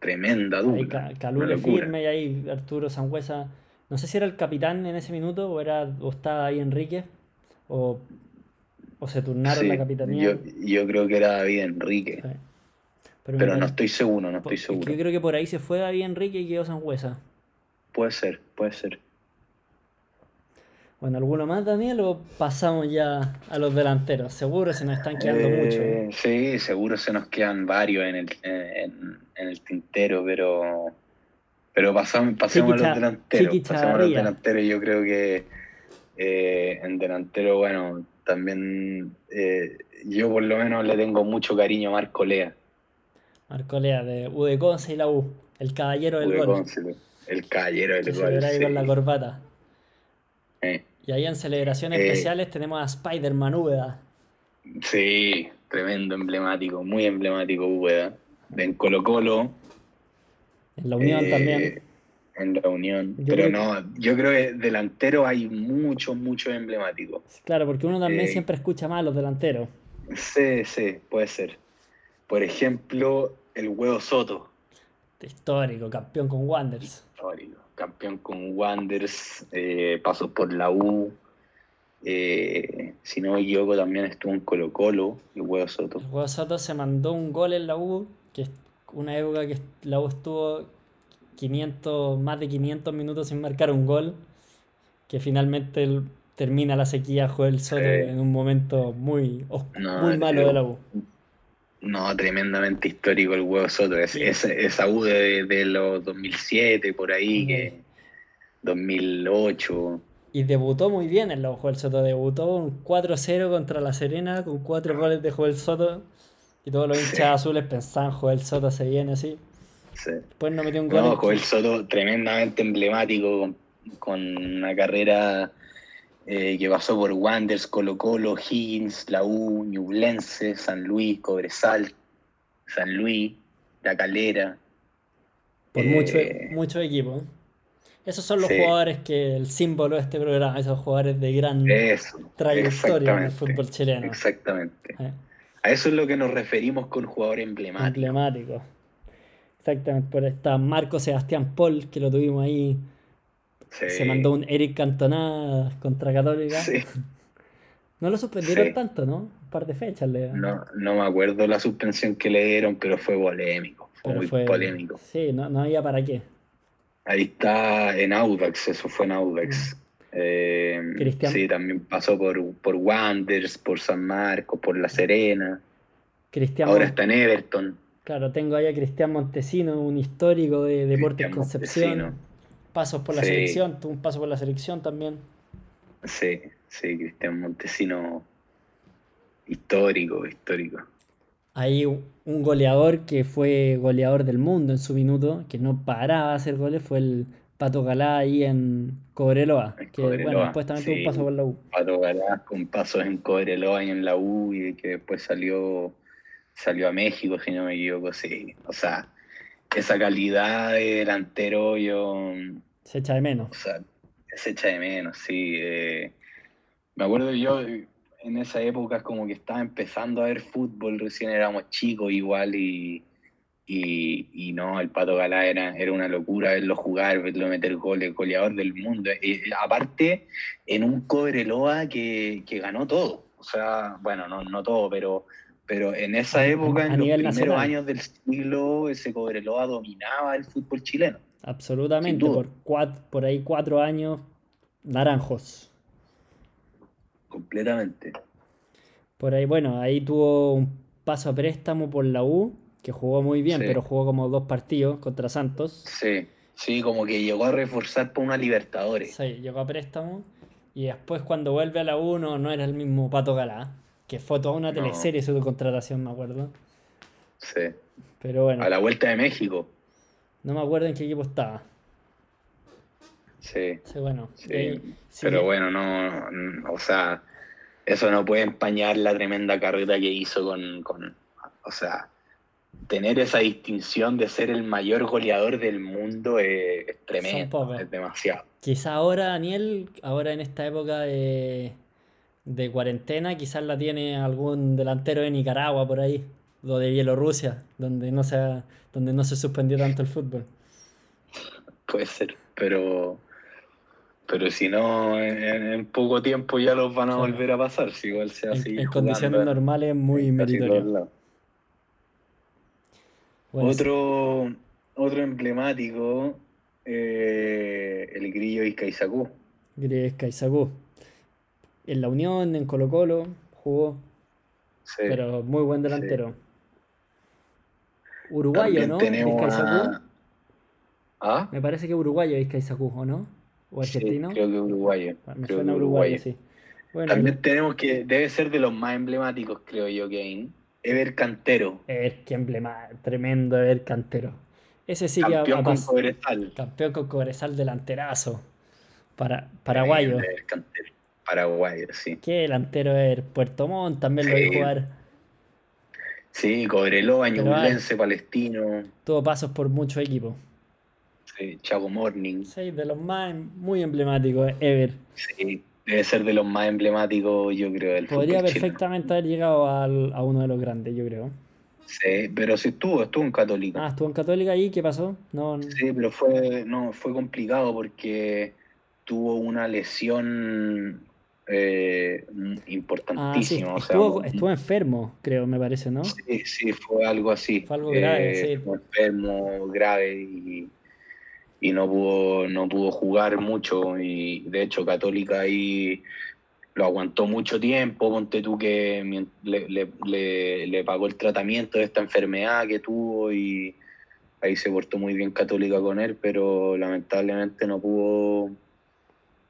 Tremenda dupla. Ca- Calule firme y ahí Arturo Sangüesa. No sé si era el capitán en ese minuto o, era, o estaba ahí Enrique. O, o se turnaron Sí, la capitanía. yo, yo creo que era David Enrique, Sí. Pero, no estoy seguro, no estoy seguro. yo creo que por ahí se fue David Enrique y quedó Sangüesa. Puede ser, puede ser. Bueno, ¿alguno más, Daniel, o pasamos ya a los delanteros? Seguro se nos están quedando Eh, muchos. sí, seguro se nos quedan varios en el, en, en el tintero, pero, pero pasamos, pasemos a los delanteros. Pasemos a los delanteros. Yo creo que eh, en delantero, bueno, también eh, yo por lo menos le tengo mucho cariño a Marco Lea. Marco Lea, de U de Conce y la U, el caballero del gol, el caballero del se gol. verá ahí con sí. la corbata. Eh, Y ahí en celebraciones Eh. especiales tenemos a Spider-Man Úbeda. Sí, tremendo, emblemático, muy emblemático Úbeda. En Colo Colo. En la Unión también. En la Unión. Yo Pero no, yo creo que delantero hay muchos, muchos emblemáticos. Claro, porque uno también eh, siempre escucha más a los delanteros. Sí, sí, puede ser. Por ejemplo, el Huevo Soto, Histórico, campeón con Wanderers. histórico, campeón con Wanderers, eh, pasó por la U. eh, si no me equivoco, también estuvo en Colo Colo, el Huevo Soto. El Juego Soto se mandó un gol en la U, que es una época que la U estuvo 500, más de 500 minutos sin marcar un gol, que finalmente el- termina la sequía Joel Soto Sí. en un momento muy, os- No, muy malo de la U. No, tremendamente histórico el Huevo Soto. Es, Sí. es- esa U de, de los 2007, por ahí, que 2008. Y debutó muy bien U, Joel Soto. Debutó un 4-0 contra La Serena con cuatro goles de Joel Soto. Y todos los hinchas azules pensaban, Joel Soto se viene así. Sí. Después no metió un gol. No, Joel Soto tremendamente emblemático, con, una carrera eh, que pasó por Wanderers, Colo Colo, Higgins, la U, Ñublense, San Luis, Cobresal, San Luis, La Calera. por eh, mucho, mucho equipo. Esos son los sí. jugadores que el símbolo de este programa, esos jugadores de gran Eso, trayectoria en el fútbol chileno. Exactamente. Eh, A eso es lo que nos referimos con jugador emblemático. emblemático. Exactamente, por está Marco Sebastián Paul, que lo tuvimos ahí. Sí, Se mandó un Eric Cantona contra Católica. sí. No lo suspendieron Sí. tanto, ¿no? Un par de fechas le No, no me acuerdo la suspensión que le dieron, pero fue polémico. Fue Pero muy fue- polémico. Sí, no, no había para qué. Ahí está en Audax, eso fue en Audax. Eh, Mm. Cristian. Sí, también pasó por, por Wanderers, por San Marcos, por La Serena. Cristian Ahora está en Everton. Claro, tengo ahí a Cristian Montesino, un histórico de Deportes Concepción. Montesino. Pasos por la Sí. selección, tuvo un paso por la selección también. Sí, sí, Cristian Montesino. Histórico, histórico. Hay un goleador que fue goleador del mundo en su minuto, que no paraba de hacer goles, fue el Pato Galá ahí en Cobreloa. En Que bueno, después también tuvo un paso por la U. Pato Galás con pasos en Cobreloa y en la U y que después salió, salió a México, si no me equivoco, sí. O sea, esa calidad de delantero yo, Se echa de menos. o sea, se echa de menos, sí. eh. me acuerdo yo en esa época como que estaba empezando a ver fútbol, recién éramos chicos igual y, y, y no, el Pato Galá era, era una locura verlo jugar, verlo meter goles, goleador del mundo. Y, aparte, en un Cobreloa que, que ganó todo. O sea, bueno, no, no todo, pero, pero en esa época, a en los primeros nacional. años del siglo, ese Cobreloa dominaba el fútbol chileno. Absolutamente, por, cuat- por ahí cuatro años, naranjos. Completamente. Por ahí, bueno, ahí tuvo un paso a préstamo por la U, que jugó muy bien, Sí. pero jugó como dos partidos contra Santos. Sí, sí, como que llegó a reforzar por una Libertadores. Sí, llegó a préstamo. Y después cuando vuelve a la U no, no era el mismo Pato Galá, que fue toda una No. teleserie su contratación, me acuerdo. Sí. Pero bueno, A la vuelta de México. no me acuerdo en qué equipo estaba. Sí. Sí, bueno, Sí, de ahí- sí Pero bueno, no, no, o sea, eso no puede empañar la tremenda carrera que hizo con, con, o sea, tener esa distinción de ser el mayor goleador del mundo es, es tremendo, es demasiado. Quizá ahora, Daniel, ahora en esta época de, de cuarentena, quizás la tiene algún delantero de Nicaragua por ahí, o de Bielorrusia, donde no se, donde no se suspendió tanto el fútbol. Puede ser, pero, pero si no, en, en poco tiempo ya los van a Claro. volver a pasar, si igual se a En, condiciones normales muy meritorio. Bueno, Otro, otro emblemático, eh, el grillo Izcaizacú. Gries Caizacú. En la Unión, en Colo Colo, jugó, Sí. pero muy buen delantero. Uruguayo, También ¿no? tenemos Vizcaizacú. a... ¿Ah? Me parece que uruguayo Vizcaizacú, ¿o no? ¿O Sí, argentino? creo que uruguayo. Me creo suena que uruguayo, uruguayo. sí. Bueno, También tenemos que, debe ser de los más emblemáticos, creo yo, Kane. Ever Cantero, Ever, qué emblema, tremendo Ever Cantero. Ese sí que ha, campeón ha con pas- Cobresal. campeón con Cobresal delanterazo. Para, paraguayo. Ever Cantero. Paraguayo, sí. Qué delantero es. Puerto Montt también lo vi Sí. jugar. Sí, Cobreloa, Ñublense, Palestino, Tuvo pasos por muchos equipos. sí, Chago Morning. Sí, de los más em- muy emblemáticos, Ever. Sí, debe ser de los más emblemáticos, yo creo, del Podría chileno. perfectamente haber llegado al- a uno de los grandes, yo creo. Sí, pero sí estuvo, estuvo en Católica. Ah, estuvo en Católica ahí, ¿qué pasó? No, Sí, pero fue, no, fue complicado porque tuvo una lesión eh, ah, sí, importantísima. o sea, estuvo, estuvo enfermo, creo, me parece, ¿no? Sí, sí, fue algo así. Fue algo grave, sí. Estuvo enfermo, grave y, y no pudo, no pudo jugar mucho. Y de hecho, Católica ahí lo aguantó mucho tiempo. Ponte tú que le, le- le- le pagó el tratamiento de esta enfermedad que tuvo y ahí se portó muy bien Católica con él, pero lamentablemente no pudo,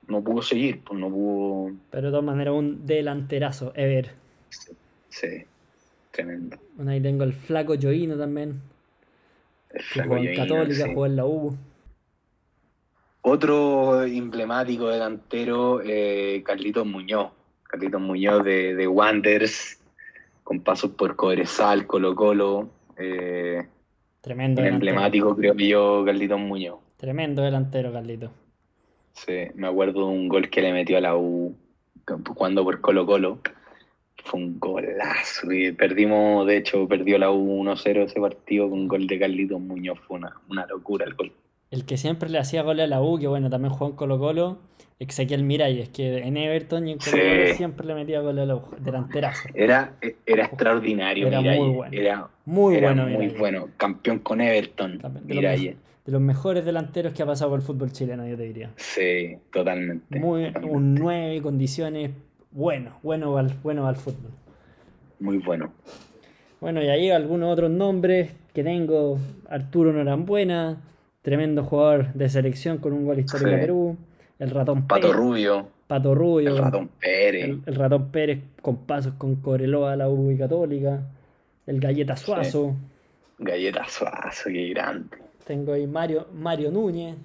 no pudo seguir, pues no pudo. Pero de todas maneras, un delanterazo, Ever. Sí, tremendo. Bueno, ahí tengo el flaco Joino también, El que flaco Yoína, Católica, sí. jugó en la U. Otro emblemático delantero, eh, Carlitos Muñoz. Carlitos Muñoz de, de Wanderers, con pasos por Cobresal, Colo Colo. Eh, Tremendo un emblemático, creo que yo, Carlitos Muñoz. Tremendo delantero, Carlito. Sí, me acuerdo de un gol que le metió a la U cuando por Colo Colo. Fue un golazo. Y perdimos, de hecho, perdió la U 1-0 ese partido con un gol de Carlitos Muñoz. Fue una, una locura el gol. El que siempre le hacía goles a la U, que bueno, también jugó en Colo Colo, Ezequiel Miralles, que en Everton y en Colo Sí. Colo siempre le metía goles a la U. Delanterazo. Era, era extraordinario, Era muy bueno. Era Muy Era bueno, muy bueno. Campeón con Everton. También de los, de mejores delanteros que ha pasado por el fútbol chileno, yo te diría. Sí, totalmente. Muy, totalmente. un 9, condiciones, bueno, bueno al, bueno al fútbol. Muy bueno. Bueno, y ahí algunos otros nombres que tengo. Arturo Norambuena, tremendo jugador de selección con un gol histórico Sí. a Perú. El ratón Pato Pérez, Rubio, Pato Rubio, el ratón Pérez. el, el ratón Pérez con pasos con Cobreloa, la U Católica. El Galleta Suazo. Galleta Suazo, qué grande. Tengo ahí Mario, Mario Núñez.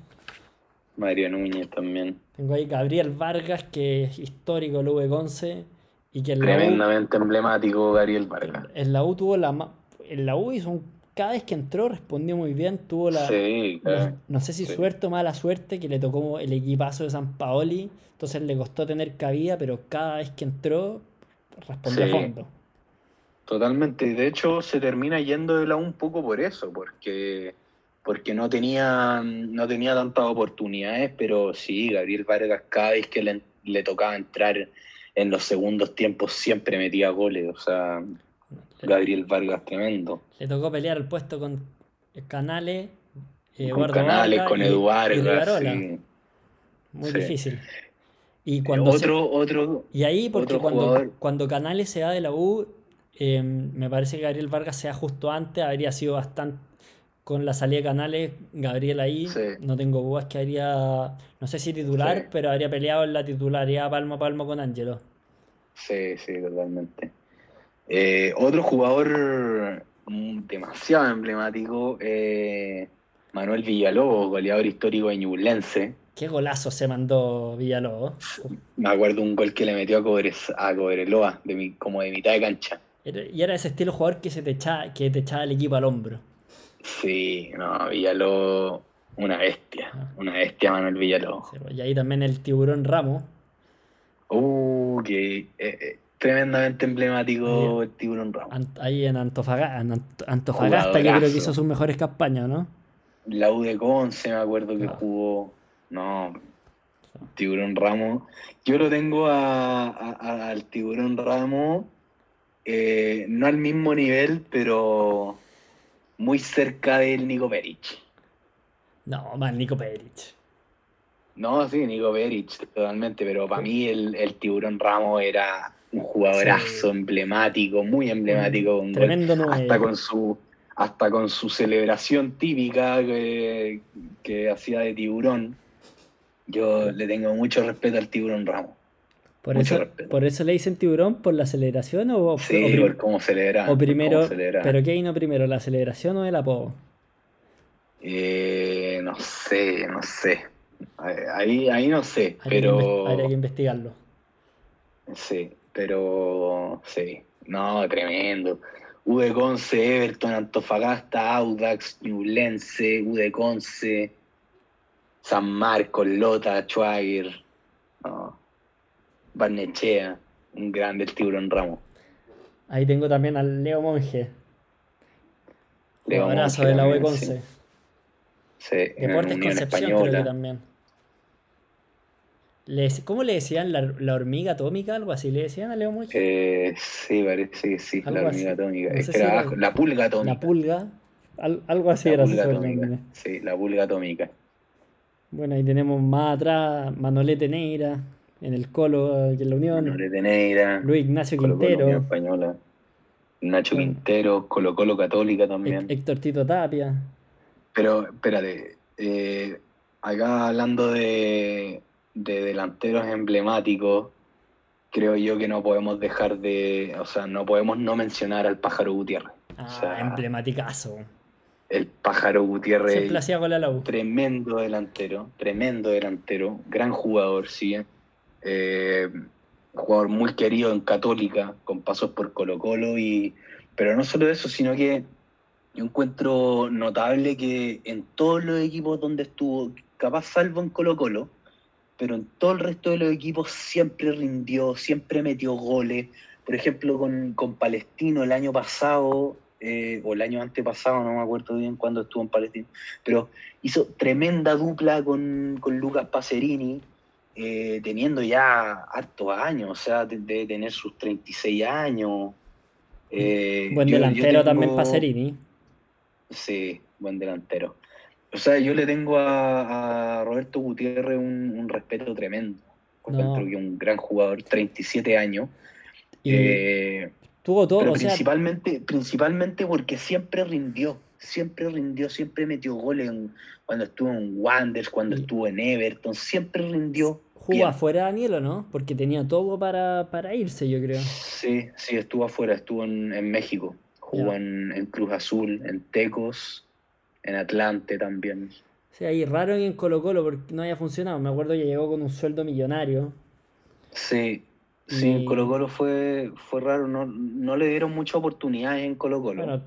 Mario Núñez también. Tengo ahí Gabriel Vargas, que es histórico del V Conce. Y que en la U, Tremendamente emblemático Gabriel Vargas. en la U tuvo la En la U hizo un- cada vez que entró respondió muy bien. Tuvo la. Sí, No, claro. no sé si sí. suerte o mala suerte que le tocó el equipazo de San Paoli, entonces le costó tener cabida, pero cada vez que entró respondió a Sí. fondo. Totalmente. De hecho, se termina yendo de la U un poco por eso, porque, porque no tenía, no tenía tantas oportunidades, pero sí, Gabriel Vargas cada vez que le, le tocaba entrar en los segundos tiempos siempre metía goles. O sea, Gabriel Vargas tremendo. le tocó pelear el puesto con Canales, eh, con Eduardo Canales, Vargas con Eduardo sí. Muy Sí. difícil. Y cuando se- Otro, otro, y ahí porque cuando, jugador- cuando Canales se va de la U, eh, me parece que Gabriel Vargas sea justo antes, habría sido bastante con la salida de Canales, Gabriel ahí, Sí. no tengo dudas que habría, no sé si titular, Sí. pero habría peleado en la titularidad palmo a palmo con Ángelo. Sí, sí, totalmente. Eh, otro jugador mm, demasiado emblemático, eh, Manuel Villalobos, goleador histórico de Ñublense. Qué golazo se mandó Villalobos. Me acuerdo un gol que le metió a, Cobres, a Cobreloa, de mi, como de mitad de cancha. Y era ese estilo de jugador que se te echaba, que te echaba el equipo al hombro. Sí, no, Villalobos, una bestia, Ah. una bestia Manuel Villalobos. Sí, pues, Y ahí también el tiburón Ramos. Uh, que eh, eh, tremendamente emblemático el Tiburón Ramos. Ant- ahí en Antofaga- en Ant- Antofagasta, que creo que hizo sus mejores campañas, ¿no? La U de Conce, me acuerdo que Ah. jugó. No, Tiburón Ramos. Yo lo tengo a- a- a- al Tiburón Ramos, eh, no al mismo nivel, pero muy cerca del Nico Peric. No, más Nico Peric. No, sí, Nico Beric, totalmente, pero para mí el, el Tiburón Ramos era un jugadorazo emblemático, muy emblemático. Un Tremendo gol, hasta con su hasta con su celebración típica que, que hacía de tiburón. Yo le tengo mucho respeto al tiburón Ramos. ¿Por eso, ¿Por eso le dicen tiburón? ¿Por la celebración o, sí, o por cómo celebra? O primero, ¿Pero qué vino primero, la celebración o el apodo? Eh, no sé, no sé. Ahí, ahí no sé, pero... habría que investigarlo. Sí, pero sí. No, tremendo. UD Conce, Everton, Antofagasta, Audax, Ñublense, UD Conce, San Marcos, Lota, Schwager, no, Barnechea, un grande el tiburón Ramos. Ahí tengo también al Leo Monge. Leo un abrazo de la Conce. Sí, Deportes Concepción creo que también. ¿Cómo le decían? ¿La, hormiga atómica? ¿Algo así le decían a Leo Monge? Eh, sí, parece que sí, la hormiga atómica. era, la pulga atómica. La pulga, algo así era su Sí, la pulga atómica. Bueno, ahí tenemos más atrás Manolete Neira, en el Colo y en la Unión. Luis Ignacio Quintero. española. Nacho Quintero, Colo Colo Católica también. Héctor Tito Tapia. Pero, espérate, eh, acá hablando de, de delanteros emblemáticos, creo yo que no podemos dejar de, o sea, no podemos no mencionar al Pájaro Gutiérrez. Ah, emblematicazo. El Pájaro Gutiérrez. Siempre hacía Tremendo delantero, tremendo delantero, gran jugador, sí. Eh, jugador muy querido en Católica, con pasos por Colo Colo, y, pero no solo eso, sino que yo encuentro notable que en todos los equipos donde estuvo, capaz salvo en Colo Colo, pero en todo el resto de los equipos siempre rindió, siempre metió goles. Por ejemplo, con, Palestino el año pasado, eh, o el año antepasado, no me acuerdo bien cuándo estuvo en Palestino, pero hizo tremenda dupla con, Lucas Pacerini, eh, teniendo ya hartos años, o sea, debe tener sus 36 años. Eh, buen delantero también Pacerini. Sí, buen delantero. O sea, yo le tengo a, Roberto Gutiérrez un, respeto tremendo. Encuentro que un gran jugador, 37 años. Eh, tuvo todo, pero principalmente, principalmente porque siempre rindió, siempre rindió, siempre metió goles cuando estuvo en Wanderers, cuando estuvo en Everton, siempre rindió. ¿Jugó afuera Daniel o no? Porque tenía todo para, irse, yo creo. Sí, sí, estuvo afuera, estuvo en, México. Jugó en, en Cruz Azul, en Tecos en Atlante también. Sí, ahí raro en Colo Colo porque no haya funcionado. Me acuerdo que llegó con un sueldo millonario. Sí, sí, en Colo Colo fue, fue raro. No, le dieron muchas oportunidades en Colo Colo. Bueno,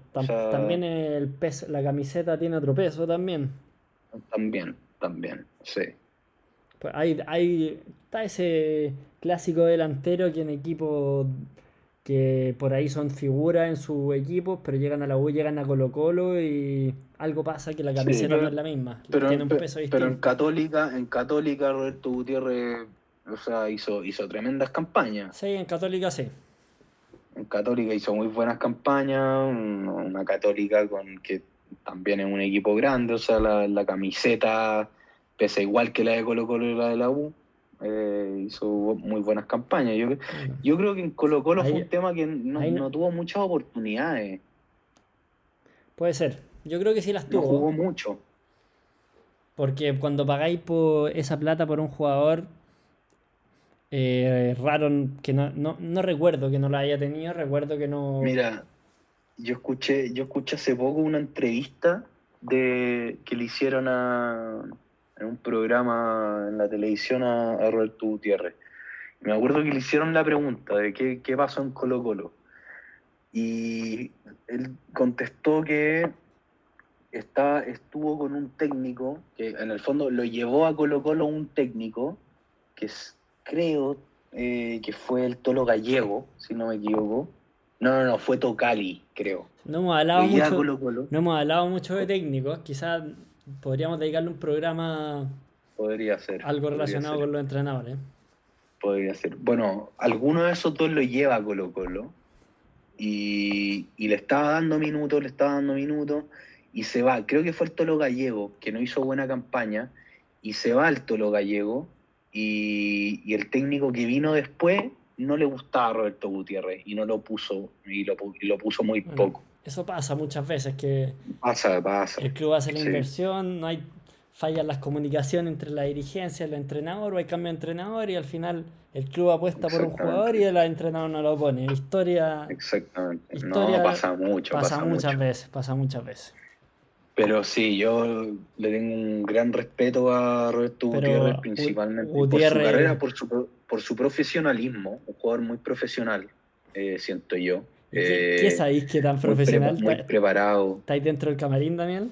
también el peso, la camiseta tiene otro peso también. También, también, sí. Pues hay, hay, está ese clásico delantero que en equipo que por ahí son figuras en su equipo, pero llegan a la U, llegan a Colo Colo y algo pasa que la camiseta no es la misma. Pero, tiene un peso pero en Católica, en Católica Roberto Gutiérrez o sea, hizo, hizo tremendas campañas. Sí, en Católica sí. En Católica hizo muy buenas campañas, una Católica con que también es un equipo grande, o sea, la, la camiseta pesa igual que la de Colo Colo y la de la U eh, hizo muy buenas campañas. Yo, yo creo que en Colo Colo fue un tema que no, tuvo muchas oportunidades. Puede ser. Yo creo que sí las tuvo. No jugó mucho. Porque cuando pagáis por esa plata por un jugador, eh, raro que no, no, recuerdo que no la haya tenido, recuerdo que no. Mira, yo escuché, yo escuché hace poco una entrevista de que le hicieron a en un programa en la televisión a, Roberto Gutiérrez. Me acuerdo que le hicieron la pregunta de qué, qué pasó en Colo Colo. Y él contestó que está, estuvo con un técnico, que en el fondo lo llevó a Colo Colo un técnico, que es, creo eh, que fue el Tolo Gallego, si no me equivoco. No, no, no, fue Tocali, creo. No hemos hablado, mucho, No hemos hablado mucho de técnicos, quizás podríamos dedicarle un programa. Podría ser. Algo relacionado con los entrenadores. Podría ser. Bueno, alguno de esos dos lo lleva Colo Colo. Y, le estaba dando minutos, le estaba dando minutos. Y se va. Creo que fue el Tolo Gallego, que no hizo buena campaña. y se va al Tolo Gallego y, y el técnico que vino después no le gustaba a Roberto Gutiérrez y no lo puso y lo, pu- y lo puso muy Bueno, poco. Eso pasa muchas veces, que Pasa, pasa. el club hace la Sí. inversión, no hay fallan las comunicaciones entre la dirigencia y el entrenador, o hay cambio de entrenador y al final el club apuesta por un jugador y el entrenador no lo pone. Historia Exactamente. Historia no, pasa mucho, pasa, pasa, muchas mucho. veces, pasa muchas veces. Pero sí, yo le tengo un gran respeto a Roberto Pero Gutiérrez, Gu- principalmente Gutiérrez- por su carrera, por su, por su profesionalismo, un jugador muy profesional, eh, siento yo. ¿Y ¿Qué, qué Eh, sabéis que tan muy pre- profesional? muy ¿Está- preparado. ¿Estáis dentro del camarín, Daniel?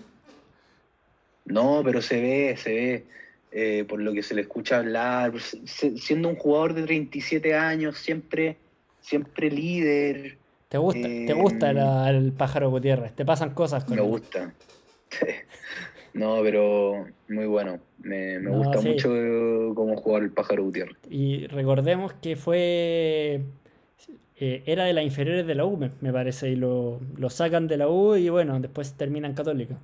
No, pero se ve, se ve, eh, por lo que se le escucha hablar, se- siendo un jugador de 37 años, siempre, siempre líder, ¿Te gusta, te Eh, gusta la- el pájaro Gutiérrez? ¿Te pasan cosas con me él? gusta. No, pero muy bueno. Me, me No, gusta sí. mucho cómo jugar el pájaro Gutiérrez. Y recordemos que fue. Eh, era de las inferiores de la U, me, parece, y lo, lo sacan de la U y bueno, después termina en Católica.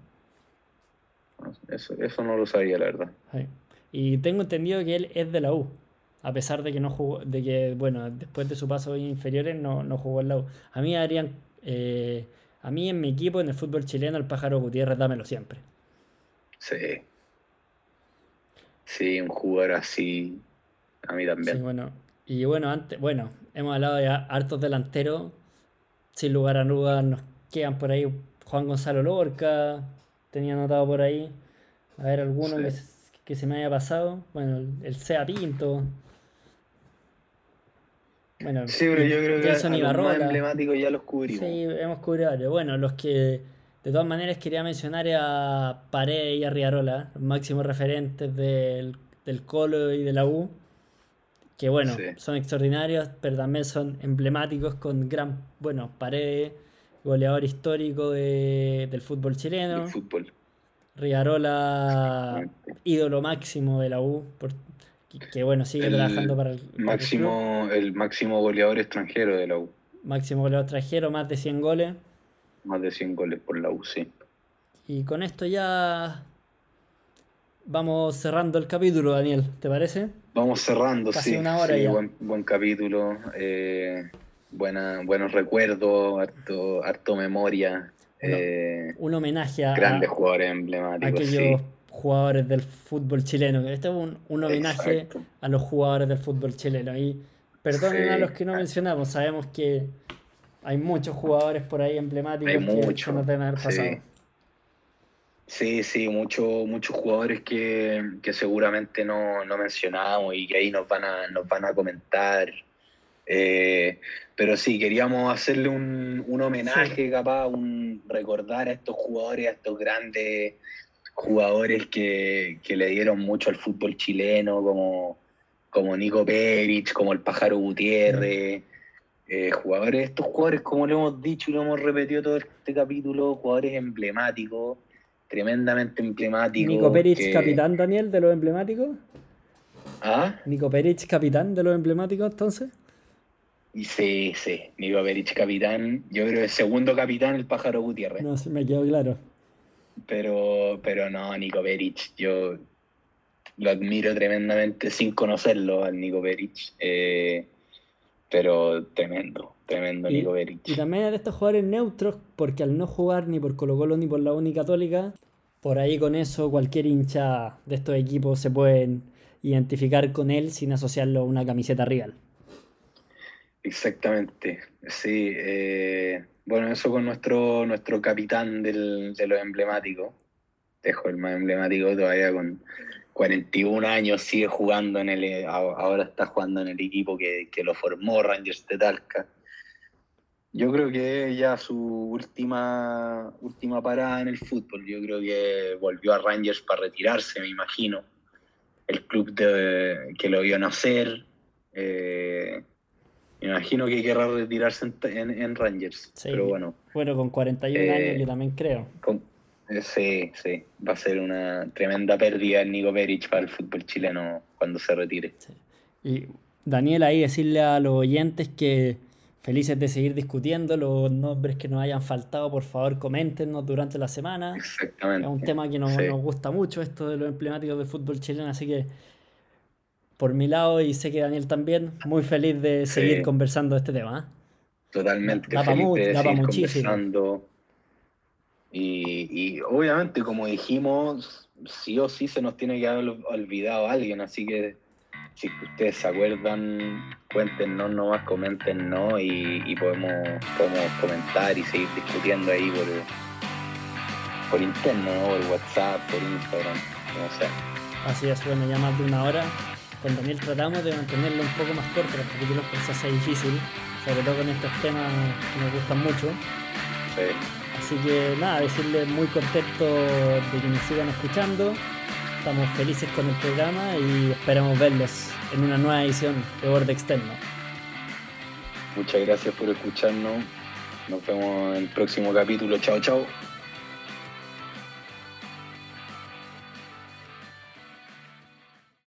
Eso, eso no lo sabía, la verdad. Sí. Y tengo entendido que él es de la U, a pesar de que no jugó, de que, bueno, después de su paso en inferiores no, no jugó en la U. A mí, Adrián, eh, a mí en mi equipo, en el fútbol chileno, el pájaro Gutiérrez, dámelo siempre. Sí. Sí, un jugador así. A mí Sí, también. bueno. Y bueno, antes, bueno, hemos hablado de ha- hartos delanteros. Sin lugar a dudas nos quedan por ahí Juan Gonzalo Lorca, tenía anotado por ahí. A ver, alguno Sí. que, se- que se me haya pasado. Bueno, el, Sea Pinto. Bueno, Sí, pero yo creo que a, Jason a los más emblemáticos ya los cubrimos. Sí, hemos varios. Bueno, los que de todas maneras quería mencionar a Paredes y a Riarola, los máximos referentes del, del Colo y de la U, que bueno, Sí. son extraordinarios, pero también son emblemáticos con gran, bueno, Paredes, goleador histórico de- del fútbol chileno, El fútbol. Riarola, Exactamente. ídolo máximo de la U, por- que, que, bueno, sigue El trabajando para el, para el. Máximo, el máximo goleador extranjero de la U. Máximo goleador extranjero, más de 100 goles. Más de 100 goles por la U, sí. Y con esto ya vamos cerrando el capítulo, Daniel, ¿te parece? Vamos cerrando, Casi sí. una hora sí, ya. Buen, buen capítulo. eh, buena, buenos recuerdos, harto, harto memoria. Uno- eh, Un homenaje a, grandes a jugadores a emblemáticos. aquellos sí. jugadores del fútbol chileno. Este es un, un homenaje Exacto. a los jugadores del fútbol chileno. Y perdonen a Sí. los que no mencionamos, sabemos que hay muchos jugadores por ahí emblemáticos Hay que mucho, nos deben haber pasado. Sí, sí, mucho- muchos jugadores que, que seguramente no, no mencionamos y que ahí nos van a, nos van a comentar. Eh, pero sí, queríamos hacerle un, un homenaje, capaz, un recordar a estos jugadores, a estos grandes jugadores que, que le dieron mucho al fútbol chileno, como, como Nico Peric, como el Pájaro Gutiérrez. eh, jugadores, estos jugadores, como lo hemos dicho y lo hemos repetido todo este capítulo, jugadores emblemáticos, tremendamente emblemáticos. Nico Peric, que- capitán, Daniel, de los emblemáticos. ¿Ah? Nico Peric, capitán de los emblemáticos, entonces. Y sí, sí, Nico Peric capitán, yo creo que el segundo capitán el Pájaro Gutiérrez. No me quedó claro. Pero, pero no, Nico Peric, yo lo admiro tremendamente sin conocerlo al Nico Peric. eh, pero tremendo, tremendo Y- Nico Peric. Y también es de estos jugadores neutros, porque al no jugar ni por Colo Colo ni por la Uni Católica, por ahí con eso cualquier hincha de estos equipos se pueden identificar con él sin asociarlo a una camiseta rival. Exactamente, sí. eh, bueno, eso con nuestro, nuestro capitán del, de los emblemáticos. Dejo el más emblemático todavía con 41 años, sigue jugando en el, a- ahora está jugando en el equipo que, que lo formó Rangers de Talca. Yo creo que ya su última, última parada en el fútbol, yo creo que volvió a Rangers para retirarse, me imagino. El club de- que lo vio nacer. eh, me imagino que querrá retirarse en, en- en Rangers, Sí. pero bueno, Bueno, con 41 Eh, años yo también creo. con- eh, sí, sí, va a ser una tremenda pérdida el Nico Peric para el fútbol chileno cuando se retire. Y Daniel, ahí decirle a los oyentes que felices de seguir discutiendo. Los nombres que nos hayan faltado, por favor, coméntenos durante la semana. Exactamente. Es un tema que nos, Sí. nos gusta mucho, esto de los emblemáticos del fútbol chileno, así que por mi lado, y sé que Daniel también, muy feliz de seguir Sí. conversando de este tema. ¿eh? Totalmente Da feliz mu- de seguir muchísimo. conversando. Y, y obviamente, como dijimos, sí o sí se nos tiene que haber olvidado alguien, así que si ustedes se acuerdan, cuéntenos nomás, coméntenos y, y podemos, podemos comentar y seguir discutiendo ahí por, por interno, ¿no? por WhatsApp, por Instagram, como sea. Así es, bueno, ya más de una hora. Con Daniel tratamos de mantenerlo un poco más corto, los capítulos por se hace difícil, sobre todo con estos temas que nos gustan mucho. Sí. Así que nada, decirles muy contento de que nos sigan escuchando. Estamos felices con el programa y esperamos verlos en una nueva edición de Borde Externo. Muchas gracias por escucharnos. Nos vemos en el próximo capítulo. Chao, chao.